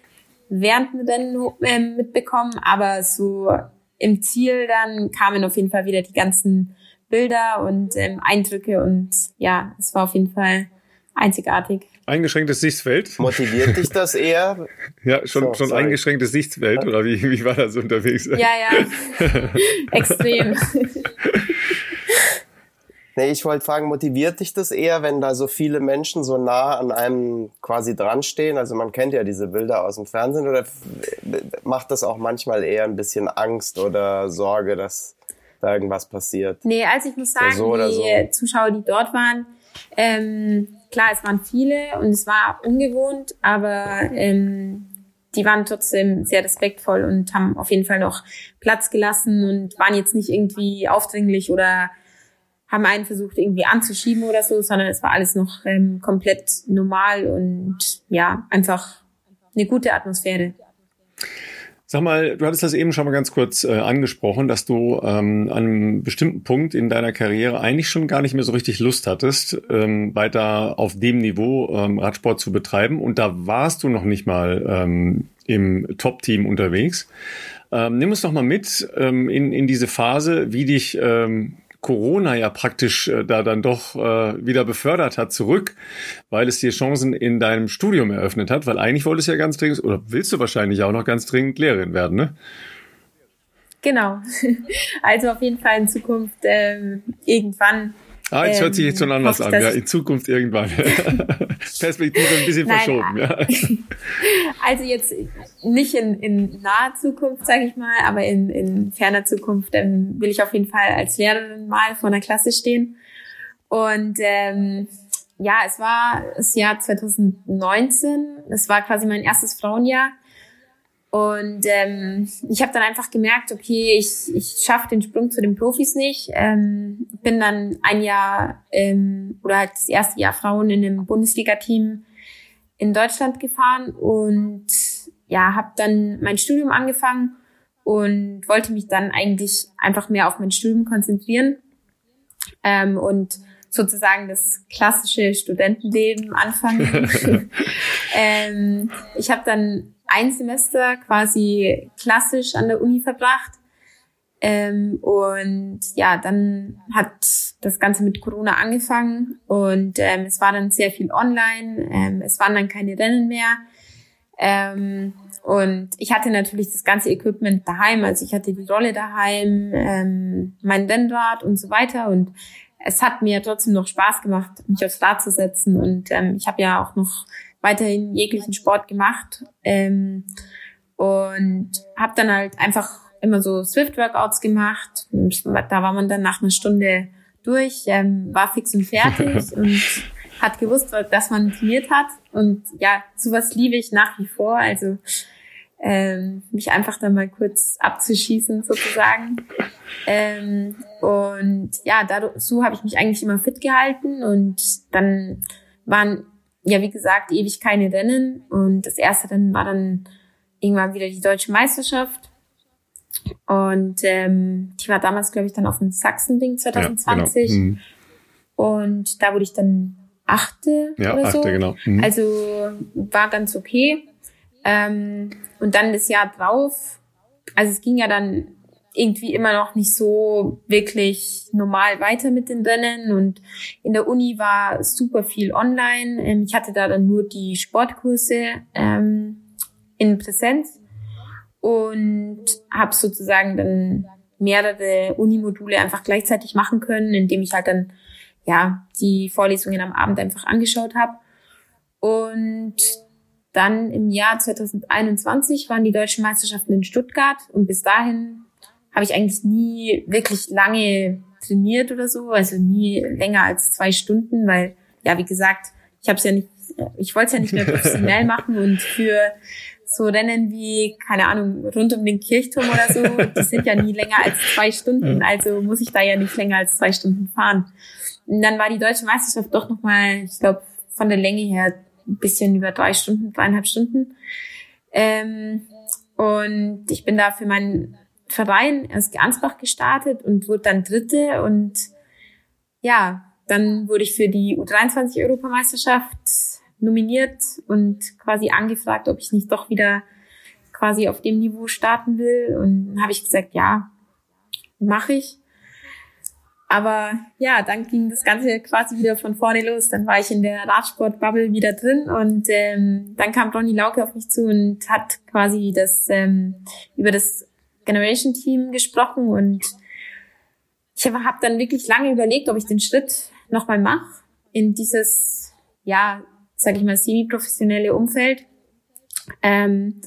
während dem Rennen mitbekommen, aber so im Ziel dann kamen auf jeden Fall wieder die ganzen Bilder und ähm, Eindrücke und ja, es war auf jeden Fall einzigartig. Eingeschränktes Sichtfeld. Motiviert dich das eher? Ja, schon, so, schon eingeschränktes Sichtfeld oder wie, wie war das unterwegs? Ja, ja, extrem. Nee, ich wollte fragen, motiviert dich das eher, wenn da so viele Menschen so nah an einem quasi dran stehen? Also man kennt ja diese Bilder aus dem Fernsehen oder macht das auch manchmal eher ein bisschen Angst oder Sorge, dass da irgendwas passiert. Nee, also ich muss sagen, so die so. Zuschauer, die dort waren, ähm, klar, es waren viele und es war ungewohnt, aber ähm, die waren trotzdem sehr respektvoll und haben auf jeden Fall noch Platz gelassen und waren jetzt nicht irgendwie aufdringlich oder haben einen versucht irgendwie anzuschieben oder so, sondern es war alles noch ähm, komplett normal und ja, einfach eine gute Atmosphäre. Sag mal, du hattest das eben schon mal ganz kurz äh, angesprochen, dass du ähm, an einem bestimmten Punkt in deiner Karriere eigentlich schon gar nicht mehr so richtig Lust hattest, ähm, weiter auf dem Niveau ähm, Radsport zu betreiben. Und da warst du noch nicht mal ähm, im Top-Team unterwegs. Ähm, nimm uns doch mal mit ähm, in, in diese Phase, wie dich ähm, Corona ja praktisch äh, da dann doch äh, wieder befördert hat zurück, weil es dir Chancen in deinem Studium eröffnet hat, weil eigentlich wolltest du ja ganz dringend, oder willst du wahrscheinlich auch noch ganz dringend Lehrerin werden, ne? Genau. Also auf jeden Fall in Zukunft ähm, irgendwann Ah, jetzt ähm, hört sich jetzt schon ähm, anders an, ja, in Zukunft irgendwann. Perspektive ein bisschen Nein, verschoben, ja. Also jetzt nicht in, in naher Zukunft, sage ich mal, aber in, in ferner Zukunft ähm, will ich auf jeden Fall als Lehrerin mal vor einer Klasse stehen. Und ähm, ja, es war das Jahr 2019. Es war quasi mein erstes Frauenjahr. Und ähm, ich habe dann einfach gemerkt, okay, ich, ich schaffe den Sprung zu den Profis nicht. Ähm, bin dann ein Jahr ähm, oder halt das erste Jahr Frauen in einem Bundesliga-Team in Deutschland gefahren und ja, habe dann mein Studium angefangen und wollte mich dann eigentlich einfach mehr auf mein Studium konzentrieren ähm, und sozusagen das klassische Studentenleben anfangen. ähm, ich habe dann ein Semester quasi klassisch an der Uni verbracht. Ähm, und ja, dann hat das Ganze mit Corona angefangen und ähm, es war dann sehr viel online. Ähm, es waren dann keine Rennen mehr. Ähm, und ich hatte natürlich das ganze Equipment daheim. Also ich hatte die Rolle daheim, ähm, mein Rennrad und so weiter. Und es hat mir trotzdem noch Spaß gemacht, mich aufs Rad zu setzen. Und ähm, ich habe ja auch noch weiterhin jeglichen Sport gemacht ähm, und habe dann halt einfach immer so Swift-Workouts gemacht. Da war man dann nach einer Stunde durch, ähm, war fix und fertig und hat gewusst, dass man trainiert hat. Und ja, sowas liebe ich nach wie vor. Also ähm, mich einfach da mal kurz abzuschießen sozusagen. Ähm, und ja, so habe ich mich eigentlich immer fit gehalten und dann waren ja, wie gesagt, ewig keine Rennen. Und das erste Rennen war dann irgendwann wieder die deutsche Meisterschaft. Und ähm, die war damals, glaube ich, dann auf dem Sachsen-Ding 2020. Ja, genau. mhm. Und da wurde ich dann achte ja, oder achte, so. Genau. Mhm. Also war ganz okay. Ähm, und dann das Jahr drauf, also es ging ja dann irgendwie immer noch nicht so wirklich normal weiter mit den Rennen und in der Uni war super viel online. Ähm, ich hatte da dann nur die Sportkurse ähm, in Präsenz und habe sozusagen dann mehrere Unimodule einfach gleichzeitig machen können, indem ich halt dann ja die Vorlesungen am Abend einfach angeschaut habe. Und dann im Jahr 2021 waren die deutschen Meisterschaften in Stuttgart und bis dahin habe ich eigentlich nie wirklich lange trainiert oder so, also nie länger als zwei Stunden, weil ja, wie gesagt, ich habe es ja nicht, ich wollte es ja nicht mehr professionell machen und für so Rennen wie, keine Ahnung, rund um den Kirchturm oder so, die sind ja nie länger als zwei Stunden, also muss ich da ja nicht länger als zwei Stunden fahren. Und dann war die deutsche Meisterschaft doch nochmal, ich glaube, von der Länge her ein bisschen über drei Stunden, dreieinhalb Stunden. Ähm, und ich bin da für meinen Verein erst Ansbach gestartet und wurde dann Dritte und ja, dann wurde ich für die U23 Europameisterschaft nominiert und quasi angefragt, ob ich nicht doch wieder quasi auf dem Niveau starten will. Und habe ich gesagt, ja, mache ich. Aber ja, dann ging das Ganze quasi wieder von vorne los. Dann war ich in der Radsport-Bubble wieder drin und ähm, dann kam Ronny Lauke auf mich zu und hat quasi das ähm, über das Generation Team gesprochen und ich habe dann wirklich lange überlegt, ob ich den Schritt nochmal mache in dieses, ja, sag ich mal, semi-professionelle Umfeld. Ähm,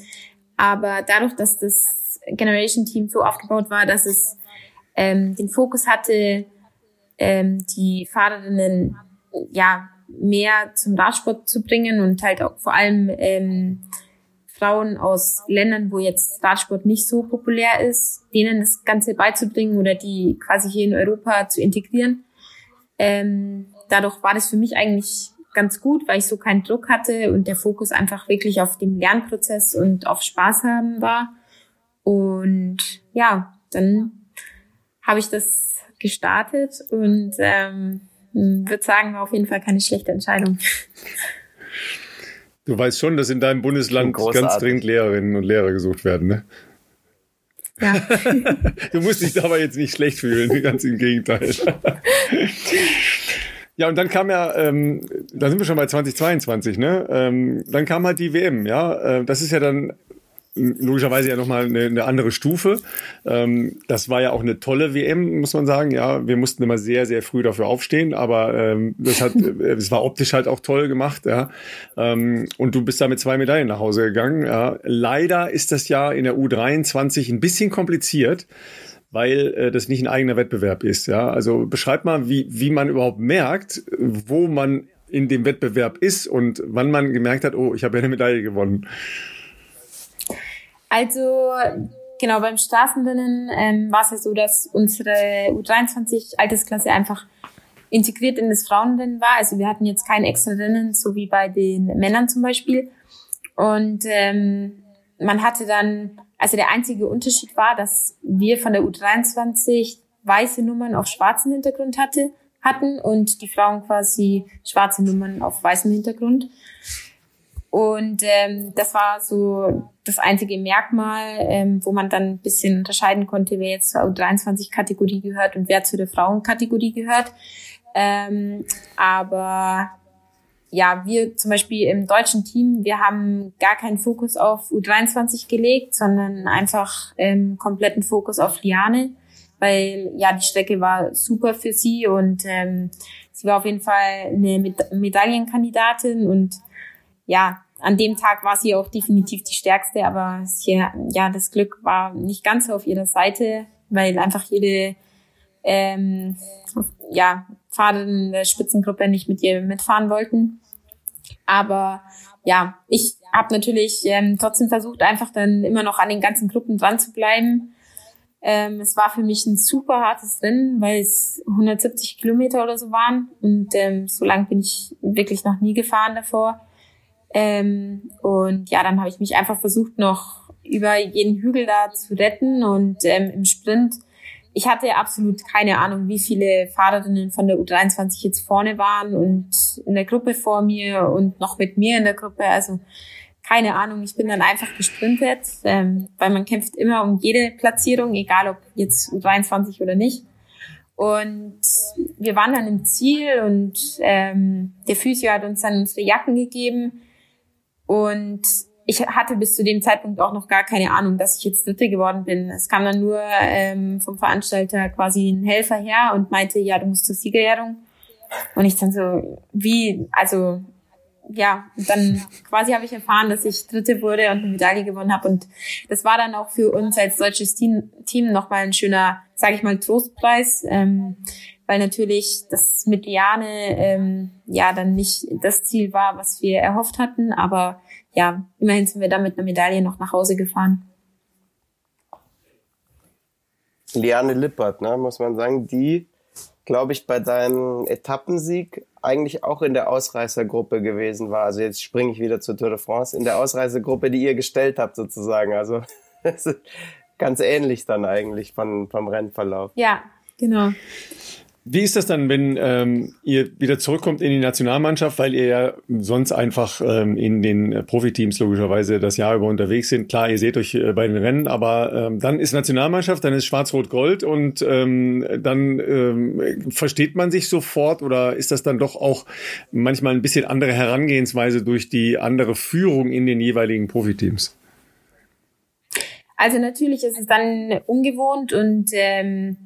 aber dadurch, dass das Generation Team so aufgebaut war, dass es ähm, den Fokus hatte, ähm, die Fahrerinnen ja mehr zum Radsport zu bringen und halt auch vor allem ähm, Frauen aus Ländern, wo jetzt Radsport nicht so populär ist, denen das Ganze beizubringen oder die quasi hier in Europa zu integrieren. Ähm, dadurch war das für mich eigentlich ganz gut, weil ich so keinen Druck hatte und der Fokus einfach wirklich auf dem Lernprozess und auf Spaß haben war. Und ja, dann habe ich das gestartet und ähm, würde sagen, war auf jeden Fall keine schlechte Entscheidung. Du weißt schon, dass in deinem Bundesland ganz dringend Lehrerinnen und Lehrer gesucht werden, ne? Ja. du musst dich dabei jetzt nicht schlecht fühlen, ganz im Gegenteil. ja, und dann kam ja, ähm, da sind wir schon bei 2022, ne? Ähm, dann kam halt die WM, ja. Äh, das ist ja dann logischerweise ja nochmal eine, eine andere Stufe. Ähm, das war ja auch eine tolle WM, muss man sagen. Ja, wir mussten immer sehr, sehr früh dafür aufstehen, aber ähm, das hat, es war optisch halt auch toll gemacht. Ja, ähm, und du bist da mit zwei Medaillen nach Hause gegangen. Ja. Leider ist das ja in der U23 ein bisschen kompliziert weil äh, das nicht ein eigener Wettbewerb ist. Ja, also beschreib mal, wie wie man überhaupt merkt, wo man in dem Wettbewerb ist und wann man gemerkt hat, oh, ich habe ja eine Medaille gewonnen? Also genau beim Straßenrennen ähm, war es ja so, dass unsere U23 Altersklasse einfach integriert in das Frauenrennen war. Also wir hatten jetzt kein extra Rennen, so wie bei den Männern zum Beispiel. Und ähm, man hatte dann, also der einzige Unterschied war, dass wir von der U23 weiße Nummern auf schwarzem Hintergrund hatte, hatten und die Frauen quasi schwarze Nummern auf weißem Hintergrund. Und ähm, das war so das einzige Merkmal, ähm, wo man dann ein bisschen unterscheiden konnte, wer jetzt zur U23-Kategorie gehört und wer zu der Frauenkategorie gehört. Ähm, aber ja, wir zum Beispiel im deutschen Team, wir haben gar keinen Fokus auf U23 gelegt, sondern einfach ähm, kompletten Fokus auf Liane, weil ja die Strecke war super für sie und ähm, sie war auf jeden Fall eine Medaillenkandidatin und ja, an dem Tag war sie auch definitiv die stärkste, aber sie, ja, das Glück war nicht ganz so auf ihrer Seite, weil einfach jede ähm, ja, Fahrer in der Spitzengruppe nicht mit ihr mitfahren wollten. Aber ja, ich habe natürlich ähm, trotzdem versucht, einfach dann immer noch an den ganzen Gruppen dran zu bleiben. Ähm, es war für mich ein super hartes Rennen, weil es 170 Kilometer oder so waren und ähm, so lang bin ich wirklich noch nie gefahren davor. Ähm, und ja, dann habe ich mich einfach versucht, noch über jeden Hügel da zu retten und ähm, im Sprint ich hatte absolut keine Ahnung, wie viele Fahrerinnen von der U23 jetzt vorne waren und in der Gruppe vor mir und noch mit mir in der Gruppe. Also keine Ahnung, ich bin dann einfach gesprintet, ähm, weil man kämpft immer um jede Platzierung, egal ob jetzt U23 oder nicht. Und wir waren dann im Ziel und ähm, der Physio hat uns dann unsere Jacken gegeben und ich hatte bis zu dem Zeitpunkt auch noch gar keine Ahnung, dass ich jetzt Dritte geworden bin. Es kam dann nur ähm, vom Veranstalter quasi ein Helfer her und meinte, ja, du musst zur Siegerehrung. Und ich dann so, wie, also ja, dann quasi habe ich erfahren, dass ich Dritte wurde und eine Medaille gewonnen habe. Und das war dann auch für uns als deutsches Team, Team nochmal ein schöner, sage ich mal, Trostpreis, ähm, weil natürlich das mit Liane ähm, ja dann nicht das Ziel war, was wir erhofft hatten, aber ja, immerhin sind wir da mit einer Medaille noch nach Hause gefahren. Liane Lippert, ne, muss man sagen, die, glaube ich, bei deinem Etappensieg eigentlich auch in der Ausreißergruppe gewesen war. Also jetzt springe ich wieder zur Tour de France, in der Ausreißergruppe, die ihr gestellt habt sozusagen. Also ganz ähnlich dann eigentlich von, vom Rennverlauf. Ja, genau. Wie ist das dann, wenn ähm, ihr wieder zurückkommt in die Nationalmannschaft, weil ihr ja sonst einfach ähm, in den Profiteams logischerweise das Jahr über unterwegs sind? Klar, ihr seht euch äh, bei den Rennen, aber ähm, dann ist Nationalmannschaft, dann ist Schwarz-Rot-Gold und ähm, dann ähm, versteht man sich sofort oder ist das dann doch auch manchmal ein bisschen andere Herangehensweise durch die andere Führung in den jeweiligen Profiteams? Also natürlich ist es dann ungewohnt und ähm,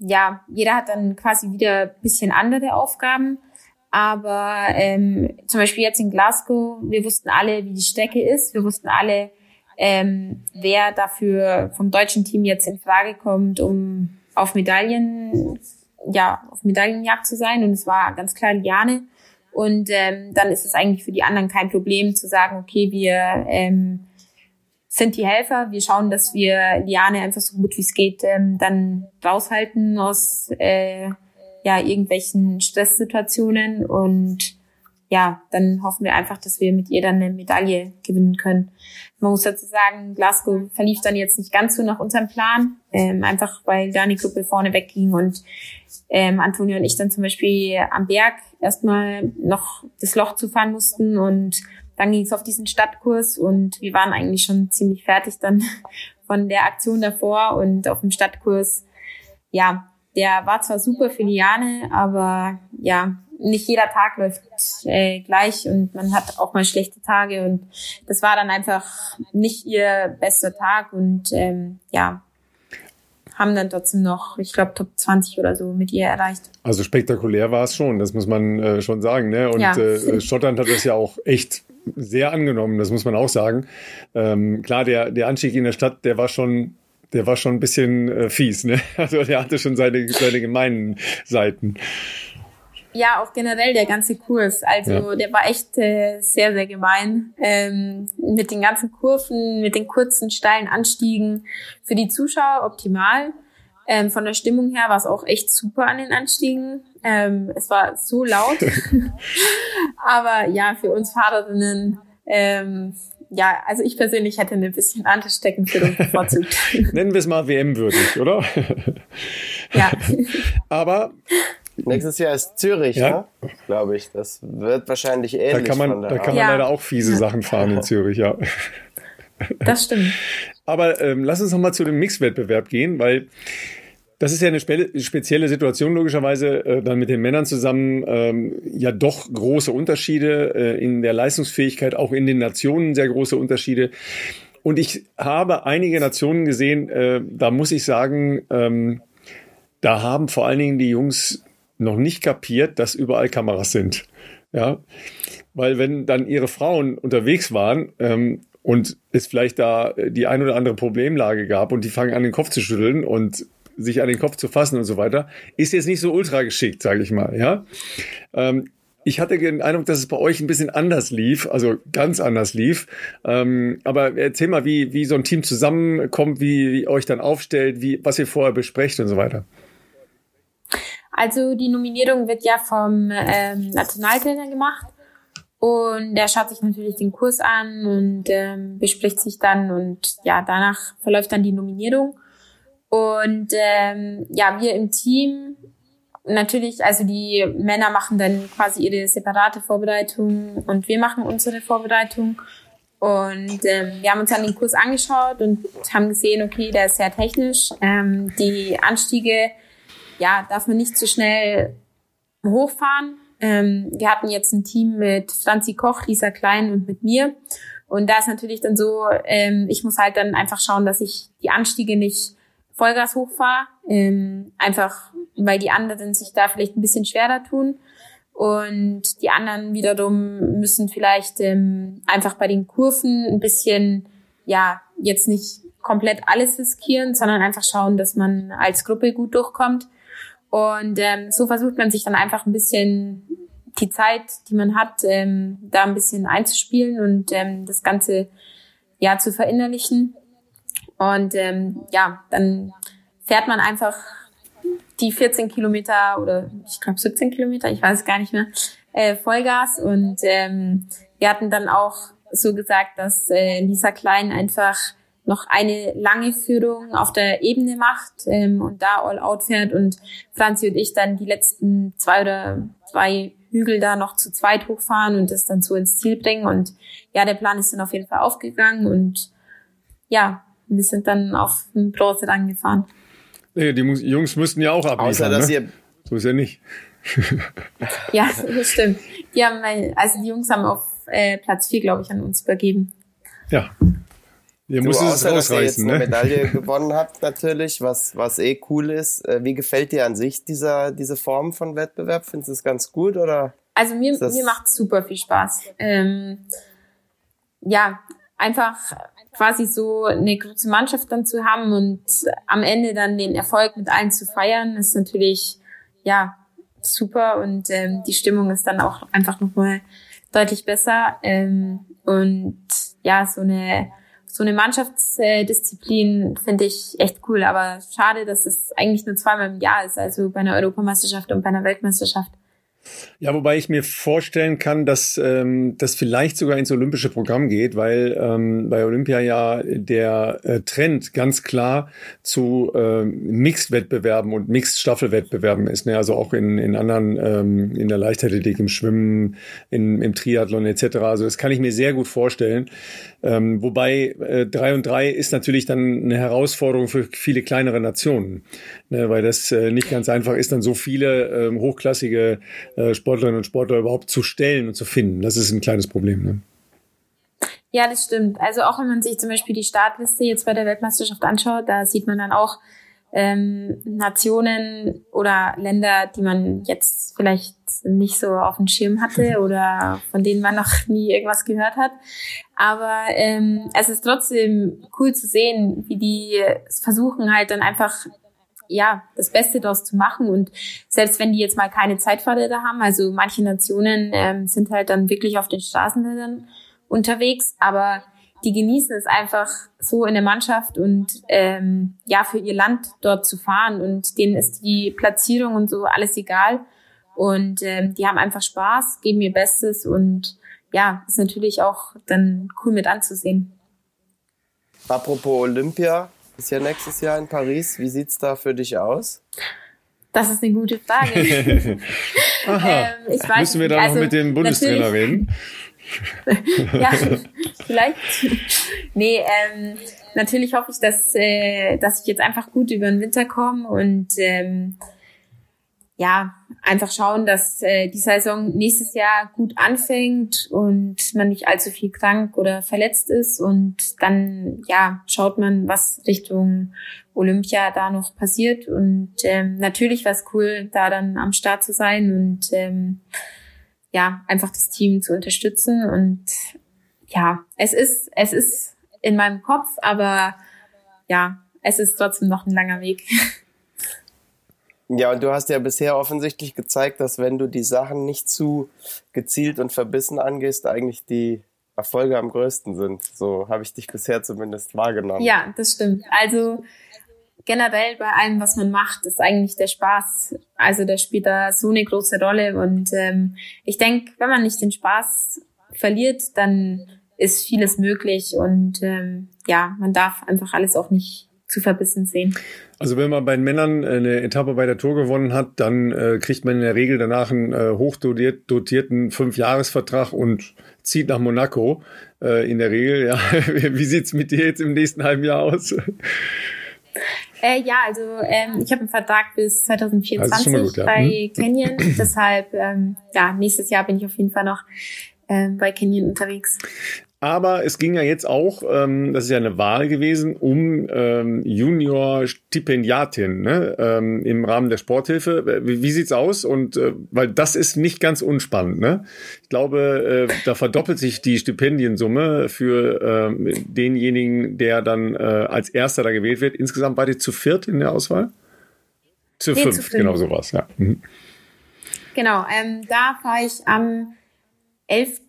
ja, jeder hat dann quasi wieder bisschen andere Aufgaben. Aber ähm, zum Beispiel jetzt in Glasgow, wir wussten alle, wie die Strecke ist. Wir wussten alle, ähm, wer dafür vom deutschen Team jetzt in Frage kommt, um auf Medaillen, ja, auf Medaillenjagd zu sein. Und es war ganz klar Liane. Und ähm, dann ist es eigentlich für die anderen kein Problem zu sagen, okay, wir ähm, sind die Helfer. Wir schauen, dass wir Liane einfach so gut wie es geht ähm, dann raushalten aus äh, ja irgendwelchen Stresssituationen und ja, dann hoffen wir einfach, dass wir mit ihr dann eine Medaille gewinnen können. Man muss dazu sagen, Glasgow verlief dann jetzt nicht ganz so nach unserem Plan, ähm, einfach weil Dani Gruppe vorne wegging und ähm, Antonio und ich dann zum Beispiel am Berg erstmal noch das Loch zufahren mussten und dann ging es auf diesen Stadtkurs und wir waren eigentlich schon ziemlich fertig dann von der Aktion davor und auf dem Stadtkurs, ja, der war zwar super für Liane, aber ja, nicht jeder Tag läuft äh, gleich und man hat auch mal schlechte Tage und das war dann einfach nicht ihr bester Tag und ähm, ja, haben dann trotzdem noch, ich glaube, Top 20 oder so mit ihr erreicht. Also spektakulär war es schon, das muss man äh, schon sagen. Ne? Und ja. äh, Schottland hat das ja auch echt sehr angenommen, das muss man auch sagen. Ähm, klar, der, der Anstieg in der Stadt, der war schon, der war schon ein bisschen äh, fies, ne? Also der hatte schon seine, seine gemeinen Seiten. Ja, auch generell der ganze Kurs. Also ja. der war echt äh, sehr, sehr gemein. Ähm, mit den ganzen Kurven, mit den kurzen, steilen Anstiegen. Für die Zuschauer optimal. Ähm, von der Stimmung her war es auch echt super an den Anstiegen. Ähm, es war so laut. Aber ja, für uns Fahrerinnen, ähm, ja, also ich persönlich hätte ein bisschen andere Steckenführung bevorzugt. Nennen wir es mal WM-würdig, oder? ja. Aber Nächstes Jahr ist Zürich, ja. ne? glaube ich. Das wird wahrscheinlich ähnlich. Da kann man, da kann man ja. leider auch fiese Sachen fahren in Zürich, ja. Das stimmt. Aber ähm, lass uns noch mal zu dem Mixwettbewerb gehen, weil das ist ja eine spezielle Situation logischerweise, äh, dann mit den Männern zusammen ähm, ja doch große Unterschiede äh, in der Leistungsfähigkeit, auch in den Nationen sehr große Unterschiede. Und ich habe einige Nationen gesehen, äh, da muss ich sagen, ähm, da haben vor allen Dingen die Jungs noch nicht kapiert, dass überall Kameras sind. Ja, weil wenn dann ihre Frauen unterwegs waren ähm, und es vielleicht da die ein oder andere Problemlage gab und die fangen an, den Kopf zu schütteln und sich an den Kopf zu fassen und so weiter, ist jetzt nicht so ultra geschickt, sage ich mal. Ja, ähm, ich hatte den Eindruck, dass es bei euch ein bisschen anders lief, also ganz anders lief. Ähm, aber erzähl mal, wie, wie so ein Team zusammenkommt, wie, wie euch dann aufstellt, wie, was ihr vorher besprecht und so weiter. Also die Nominierung wird ja vom ähm, Nationaltrainer gemacht und der schaut sich natürlich den Kurs an und ähm, bespricht sich dann und ja, danach verläuft dann die Nominierung. Und ähm, ja, wir im Team natürlich, also die Männer machen dann quasi ihre separate Vorbereitung und wir machen unsere Vorbereitung. Und ähm, wir haben uns dann den Kurs angeschaut und haben gesehen, okay, der ist sehr technisch. Ähm, die Anstiege ja, darf man nicht zu schnell hochfahren. Ähm, wir hatten jetzt ein Team mit Franzi Koch, Lisa Klein und mit mir. Und da ist natürlich dann so, ähm, ich muss halt dann einfach schauen, dass ich die Anstiege nicht Vollgas hochfahre. Ähm, einfach, weil die anderen sich da vielleicht ein bisschen schwerer tun. Und die anderen wiederum müssen vielleicht ähm, einfach bei den Kurven ein bisschen, ja, jetzt nicht komplett alles riskieren, sondern einfach schauen, dass man als Gruppe gut durchkommt. Und ähm, so versucht man sich dann einfach ein bisschen die Zeit, die man hat, ähm, da ein bisschen einzuspielen und ähm, das Ganze ja zu verinnerlichen. Und ähm, ja, dann fährt man einfach die 14 Kilometer oder ich glaube 17 Kilometer, ich weiß gar nicht mehr, äh, Vollgas. Und ähm, wir hatten dann auch so gesagt, dass äh, Lisa Klein einfach noch eine lange Führung auf der Ebene macht ähm, und da all out fährt und Franzi und ich dann die letzten zwei oder zwei Hügel da noch zu zweit hochfahren und das dann so ins Ziel bringen. Und ja, der Plan ist dann auf jeden Fall aufgegangen und ja, wir sind dann auf den Bronze dann gefahren. Nee, die Jungs müssten ja auch abliefern. Außer, dass ne? ihr so ist ja nicht. ja, das stimmt. Die haben, also die Jungs haben auf äh, Platz vier, glaube ich, an uns übergeben. Ja, Ihr müsst es außer, dass ihr jetzt ne? eine Medaille gewonnen habt, natürlich, was, was eh cool ist. Äh, wie gefällt dir an sich dieser, diese Form von Wettbewerb? Findest du es ganz gut oder? Also mir, mir macht super viel Spaß. Ähm, ja, einfach quasi so eine große Mannschaft dann zu haben und am Ende dann den Erfolg mit allen zu feiern, ist natürlich, ja, super und ähm, die Stimmung ist dann auch einfach nochmal deutlich besser. Ähm, und ja, so eine so eine Mannschaftsdisziplin finde ich echt cool, aber schade, dass es eigentlich nur zweimal im Jahr ist, also bei einer Europameisterschaft und bei einer Weltmeisterschaft. Ja, wobei ich mir vorstellen kann, dass ähm, das vielleicht sogar ins olympische Programm geht, weil ähm, bei Olympia ja der äh, Trend ganz klar zu äh, Mixed-Wettbewerben und Mixed-Staffelwettbewerben ist. Ne? Also auch in, in anderen, ähm, in der Leichtathletik, im Schwimmen, in, im Triathlon etc. Also das kann ich mir sehr gut vorstellen. Ähm, wobei äh, 3 und 3 ist natürlich dann eine Herausforderung für viele kleinere Nationen, ne? weil das äh, nicht ganz einfach ist, dann so viele äh, hochklassige äh, Sportlerinnen und Sportler überhaupt zu stellen und zu finden. Das ist ein kleines Problem. Ne? Ja, das stimmt. Also auch wenn man sich zum Beispiel die Startliste jetzt bei der Weltmeisterschaft anschaut, da sieht man dann auch ähm, Nationen oder Länder, die man jetzt vielleicht nicht so auf dem Schirm hatte oder von denen man noch nie irgendwas gehört hat. Aber ähm, es ist trotzdem cool zu sehen, wie die versuchen halt dann einfach ja, das Beste daraus zu machen. Und selbst wenn die jetzt mal keine Zeitfahrräder haben, also manche Nationen ähm, sind halt dann wirklich auf den Straßenrädern unterwegs, aber die genießen es einfach so in der Mannschaft und ähm, ja, für ihr Land dort zu fahren. Und denen ist die Platzierung und so alles egal. Und ähm, die haben einfach Spaß, geben ihr Bestes und ja, ist natürlich auch dann cool mit anzusehen. Apropos Olympia, ist ja nächstes Jahr in Paris. Wie sieht's da für dich aus? Das ist eine gute Frage. Aha. ähm, ich weiß Müssen wir da also, noch mit dem Bundestrainer reden? ja, vielleicht. Nee, ähm, natürlich hoffe ich, dass, äh, dass ich jetzt einfach gut über den Winter komme und ähm, ja, einfach schauen, dass äh, die Saison nächstes Jahr gut anfängt und man nicht allzu viel krank oder verletzt ist. Und dann ja schaut man, was Richtung Olympia da noch passiert. Und ähm, natürlich war es cool, da dann am Start zu sein und ähm, ja einfach das Team zu unterstützen. Und ja, es ist es ist in meinem Kopf, aber ja, es ist trotzdem noch ein langer Weg. Ja, und du hast ja bisher offensichtlich gezeigt, dass wenn du die Sachen nicht zu gezielt und verbissen angehst, eigentlich die Erfolge am größten sind. So habe ich dich bisher zumindest wahrgenommen. Ja, das stimmt. Also generell bei allem, was man macht, ist eigentlich der Spaß. Also der spielt da so eine große Rolle. Und ähm, ich denke, wenn man nicht den Spaß verliert, dann ist vieles möglich. Und ähm, ja, man darf einfach alles auch nicht zu verbissen sehen. Also wenn man bei den Männern eine Etappe bei der Tour gewonnen hat, dann äh, kriegt man in der Regel danach einen äh, hochdotierten Fünfjahresvertrag und zieht nach Monaco. Äh, in der Regel, ja. Wie sieht's mit dir jetzt im nächsten halben Jahr aus? Äh, ja, also ähm, ich habe einen Vertrag bis 2024 gut, ja. bei? Canyon. Deshalb, ähm, ja, nächstes Jahr bin ich auf jeden Fall noch ähm, bei Canyon unterwegs. Aber es ging ja jetzt auch, ähm, das ist ja eine Wahl gewesen, um ähm, Junior-Stipendiatin ne? ähm, im Rahmen der Sporthilfe. Wie, wie sieht's aus? Und äh, weil das ist nicht ganz unspannend. Ne? Ich glaube, äh, da verdoppelt sich die Stipendiensumme für äh, denjenigen, der dann äh, als Erster da gewählt wird. Insgesamt war die zu viert in der Auswahl? Zu, nee, fünf, zu fünf, genau sowas, ja. Mhm. Genau, ähm, da fahre ich am 11.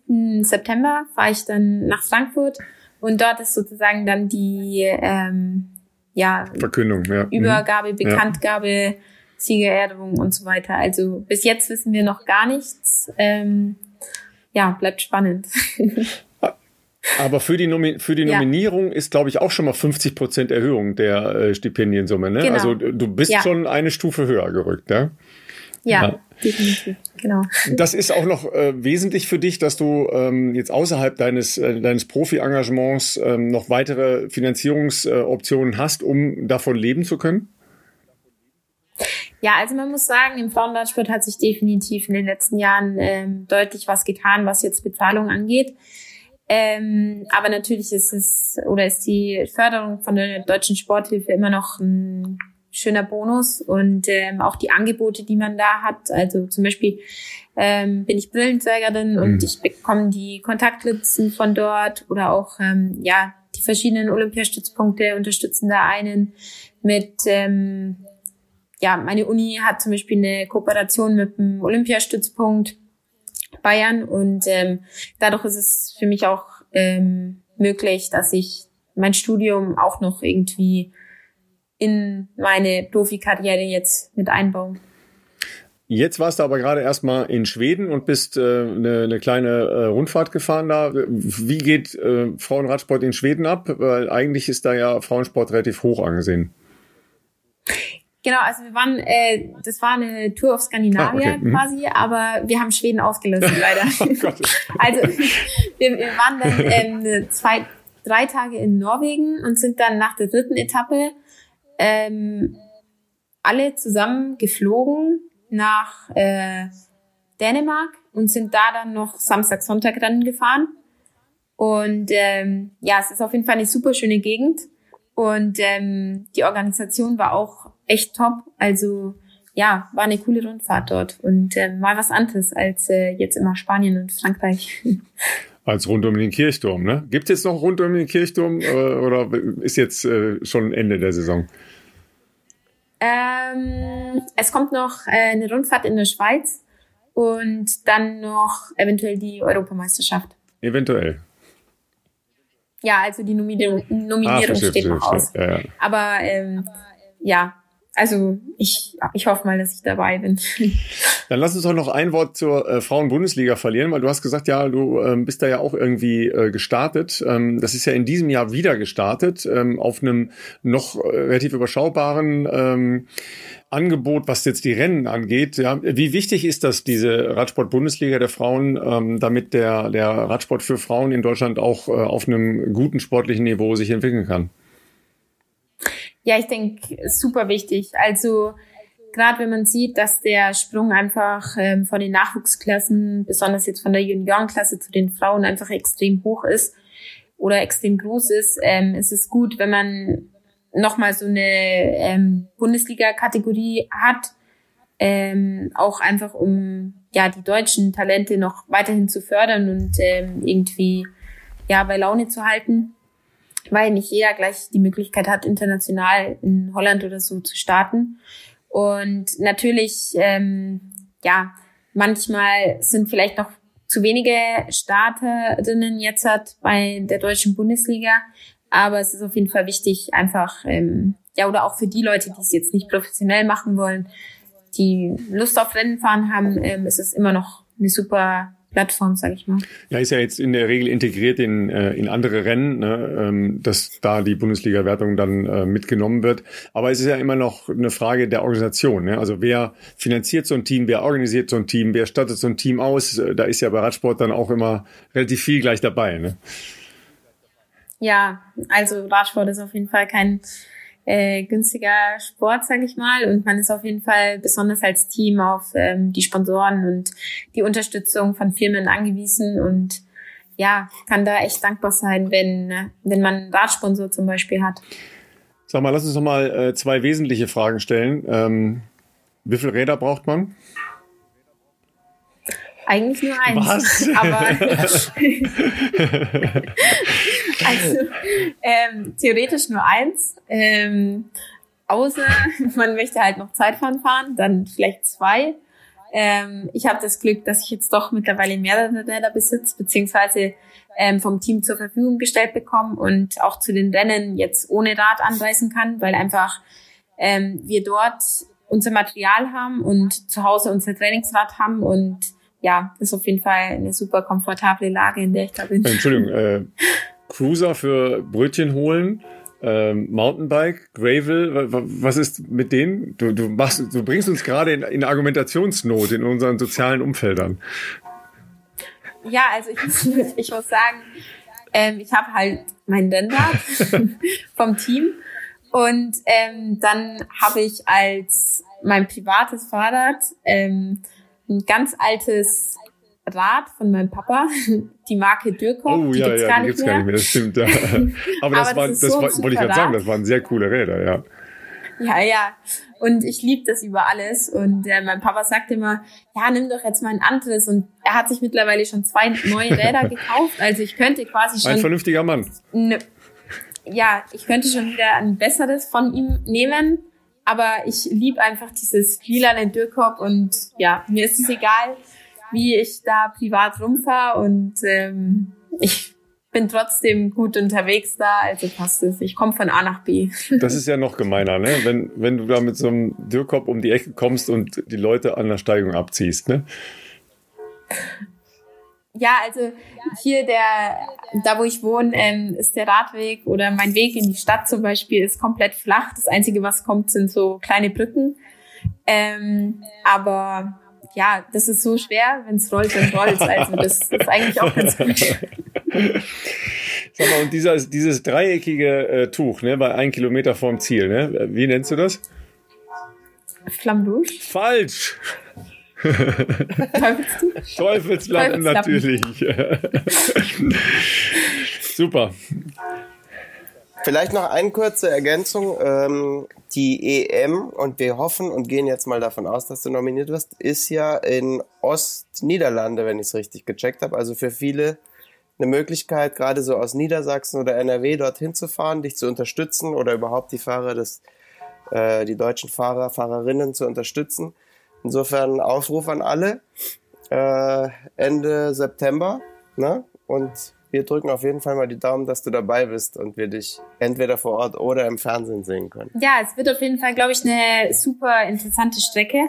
September fahre ich dann nach Frankfurt und dort ist sozusagen dann die ähm, ja, Verkündung, ja. Übergabe, Bekanntgabe, ja. Siegerehrung und so weiter. Also bis jetzt wissen wir noch gar nichts. Ähm, ja, bleibt spannend. Aber für die, Nomi für die Nominierung ja. ist, glaube ich, auch schon mal 50 Prozent Erhöhung der äh, Stipendiensumme. Ne? Genau. Also du bist ja. schon eine Stufe höher gerückt. Ne? Ja, ja, definitiv, genau. Das ist auch noch äh, wesentlich für dich, dass du ähm, jetzt außerhalb deines, äh, deines Profi-Engagements ähm, noch weitere Finanzierungsoptionen äh, hast, um davon leben zu können? Ja, also man muss sagen, im Frauenradsport hat sich definitiv in den letzten Jahren ähm, deutlich was getan, was jetzt Bezahlung angeht. Ähm, aber natürlich ist es oder ist die Förderung von der deutschen Sporthilfe immer noch ein schöner Bonus und ähm, auch die Angebote, die man da hat. Also zum Beispiel ähm, bin ich Brillenträgerin mhm. und ich bekomme die Kontaktlinsen von dort oder auch ähm, ja die verschiedenen Olympiastützpunkte unterstützen da einen mit ähm, ja meine Uni hat zum Beispiel eine Kooperation mit dem Olympiastützpunkt Bayern und ähm, dadurch ist es für mich auch ähm, möglich, dass ich mein Studium auch noch irgendwie in meine Profikarriere jetzt mit einbauen. Jetzt warst du aber gerade erstmal in Schweden und bist äh, eine, eine kleine äh, Rundfahrt gefahren da. Wie geht äh, Frauenradsport in Schweden ab? Weil eigentlich ist da ja Frauensport relativ hoch angesehen. Genau, also wir waren, äh, das war eine Tour auf Skandinavien ah, okay. mhm. quasi, aber wir haben Schweden ausgelassen leider. oh also wir, wir waren dann ähm, zwei, drei Tage in Norwegen und sind dann nach der dritten Etappe ähm, alle zusammen geflogen nach äh, Dänemark und sind da dann noch Samstag, Sonntag Rennen gefahren. Und ähm, ja, es ist auf jeden Fall eine super schöne Gegend. Und ähm, die Organisation war auch echt top. Also ja, war eine coole Rundfahrt dort und ähm, mal was anderes als äh, jetzt immer Spanien und Frankreich. Als rund um den Kirchturm, ne? Gibt es jetzt noch rund um den Kirchturm äh, oder ist jetzt äh, schon Ende der Saison? Ähm, es kommt noch äh, eine Rundfahrt in der Schweiz und dann noch eventuell die Europameisterschaft. Eventuell. Ja, also die Nominierung, Nominierung ah, steht noch aus. Ja, ja. Aber ähm, ja, also ich, ich hoffe mal, dass ich dabei bin. Dann lass uns doch noch ein Wort zur äh, Frauen-Bundesliga verlieren, weil du hast gesagt, ja, du ähm, bist da ja auch irgendwie äh, gestartet. Ähm, das ist ja in diesem Jahr wieder gestartet, ähm, auf einem noch äh, relativ überschaubaren ähm, Angebot, was jetzt die Rennen angeht. Ja, wie wichtig ist das, diese Radsport-Bundesliga der Frauen, ähm, damit der, der Radsport für Frauen in Deutschland auch äh, auf einem guten sportlichen Niveau sich entwickeln kann? Ja, ich denke, super wichtig. Also gerade wenn man sieht, dass der Sprung einfach ähm, von den Nachwuchsklassen, besonders jetzt von der Juniorenklasse zu den Frauen einfach extrem hoch ist oder extrem groß ist, ähm, ist es gut, wenn man nochmal so eine ähm, Bundesliga-Kategorie hat, ähm, auch einfach um ja die deutschen Talente noch weiterhin zu fördern und ähm, irgendwie ja bei Laune zu halten weil nicht jeder gleich die Möglichkeit hat, international in Holland oder so zu starten. Und natürlich, ähm, ja, manchmal sind vielleicht noch zu wenige Starterinnen jetzt hat bei der deutschen Bundesliga. Aber es ist auf jeden Fall wichtig, einfach, ähm, ja, oder auch für die Leute, die es jetzt nicht professionell machen wollen, die Lust auf Rennen fahren haben, ähm, ist es immer noch eine super Plattform, sage ich mal. Ja, ist ja jetzt in der Regel integriert in, äh, in andere Rennen, ne, ähm, dass da die Bundesliga-Wertung dann äh, mitgenommen wird. Aber es ist ja immer noch eine Frage der Organisation. Ne? Also wer finanziert so ein Team, wer organisiert so ein Team, wer stattet so ein Team aus? Da ist ja bei Radsport dann auch immer relativ viel gleich dabei. Ne? Ja, also Radsport ist auf jeden Fall kein äh, günstiger Sport, sage ich mal. Und man ist auf jeden Fall besonders als Team auf ähm, die Sponsoren und die Unterstützung von Firmen angewiesen und ja, kann da echt dankbar sein, wenn, wenn man einen Radsponsor zum Beispiel hat. Sag mal, lass uns noch mal äh, zwei wesentliche Fragen stellen. Ähm, wie viele Räder braucht man? Eigentlich nur eins. Was? Aber also ähm, theoretisch nur eins. Ähm, außer man möchte halt noch Zeitfahren fahren, dann vielleicht zwei. Ähm, ich habe das Glück, dass ich jetzt doch mittlerweile mehrere Räder besitze, beziehungsweise ähm, vom Team zur Verfügung gestellt bekomme und auch zu den Rennen jetzt ohne Rad anreisen kann, weil einfach ähm, wir dort unser Material haben und zu Hause unser Trainingsrad haben und ja, ist auf jeden Fall eine super komfortable Lage, in der ich da bin. Entschuldigung, äh, Cruiser für Brötchen holen, ähm, Mountainbike, Gravel, was ist mit denen? Du, du machst, du bringst uns gerade in, in Argumentationsnot in unseren sozialen Umfeldern. Ja, also ich, muss, ich muss sagen, ähm, ich habe halt mein Rennrad vom Team und ähm, dann habe ich als mein privates Fahrrad ähm, ein ganz altes Rad von meinem Papa, die Marke Dürkop. Oh die ja, ja, die gibt's gar nicht mehr, das stimmt. Ja. Aber das, Aber war, das, das war, wollte ich gerade sagen, das waren sehr coole Räder, ja. Ja, ja. Und ich liebe das über alles. Und äh, mein Papa sagt immer, ja, nimm doch jetzt mal ein anderes. Und er hat sich mittlerweile schon zwei neue Räder gekauft. Also ich könnte quasi schon. Ein vernünftiger Mann. Ne, ja, ich könnte schon wieder ein besseres von ihm nehmen. Aber ich liebe einfach dieses lilane Dürkop und ja, mir ist es egal, wie ich da privat rumfahre und ähm, ich bin trotzdem gut unterwegs da, also passt es. Ich komme von A nach B. Das ist ja noch gemeiner, ne? Wenn, wenn du da mit so einem Dürkop um die Ecke kommst und die Leute an der Steigung abziehst, ne? Ja, also hier der, da wo ich wohne, ähm, ist der Radweg oder mein Weg in die Stadt zum Beispiel ist komplett flach. Das Einzige, was kommt, sind so kleine Brücken. Ähm, aber ja, das ist so schwer, wenn es rollt, dann rollt Also das, ist eigentlich auch ganz gut. Sag mal, und dieser, dieses dreieckige äh, Tuch, ne, bei ein Kilometer vorm Ziel, ne? Wie nennst du das? Flamme Falsch! Teufelslappen natürlich. Super. Vielleicht noch eine kurze Ergänzung. Ähm, die EM, und wir hoffen und gehen jetzt mal davon aus, dass du nominiert wirst, ist ja in Ostniederlande, wenn ich es richtig gecheckt habe. Also für viele eine Möglichkeit, gerade so aus Niedersachsen oder NRW dorthin zu fahren, dich zu unterstützen oder überhaupt die Fahrer des äh, die deutschen Fahrer, Fahrerinnen zu unterstützen. Insofern Aufruf an alle. Äh, Ende September. Ne? Und wir drücken auf jeden Fall mal die Daumen, dass du dabei bist und wir dich entweder vor Ort oder im Fernsehen sehen können. Ja, es wird auf jeden Fall, glaube ich, eine super interessante Strecke.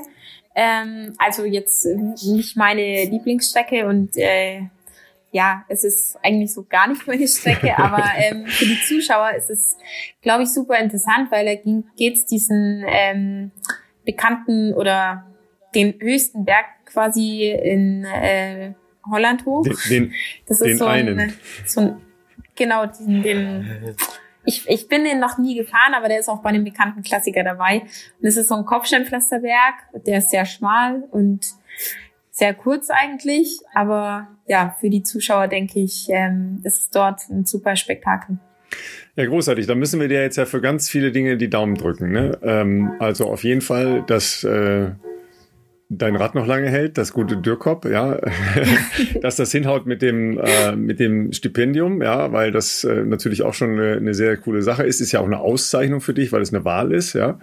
Ähm, also jetzt nicht meine Lieblingsstrecke und äh, ja, es ist eigentlich so gar nicht meine Strecke, aber ähm, für die Zuschauer ist es, glaube ich, super interessant, weil da geht es diesen ähm, bekannten oder den höchsten Berg quasi in äh, Holland hoch. Den, den, das ist den so ein, einen. so ein, genau, den, den ich, ich bin den noch nie gefahren, aber der ist auch bei einem bekannten Klassiker dabei. Und es ist so ein Kopfsteinpflasterberg, der ist sehr schmal und sehr kurz eigentlich, aber ja, für die Zuschauer denke ich, ähm, ist es dort ein super Spektakel. Ja, großartig. Da müssen wir dir jetzt ja für ganz viele Dinge die Daumen drücken. Ne? Ähm, also auf jeden Fall, dass äh, dein Rad noch lange hält, das gute Dürkop, ja, dass das hinhaut mit dem äh, mit dem Stipendium, ja, weil das äh, natürlich auch schon eine, eine, sehr coole Sache ist, ist ja auch eine Auszeichnung für dich, weil es eine Wahl ist, ja,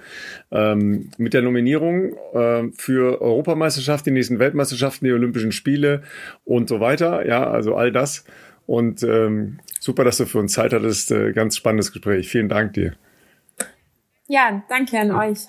ähm, mit der Nominierung äh, für Europameisterschaft, die nächsten Weltmeisterschaften, die Olympischen Spiele und so weiter, ja, also all das. Und ähm, super, dass du für uns Zeit hattest, äh, ganz spannendes Gespräch, vielen Dank dir. Ja, danke an euch.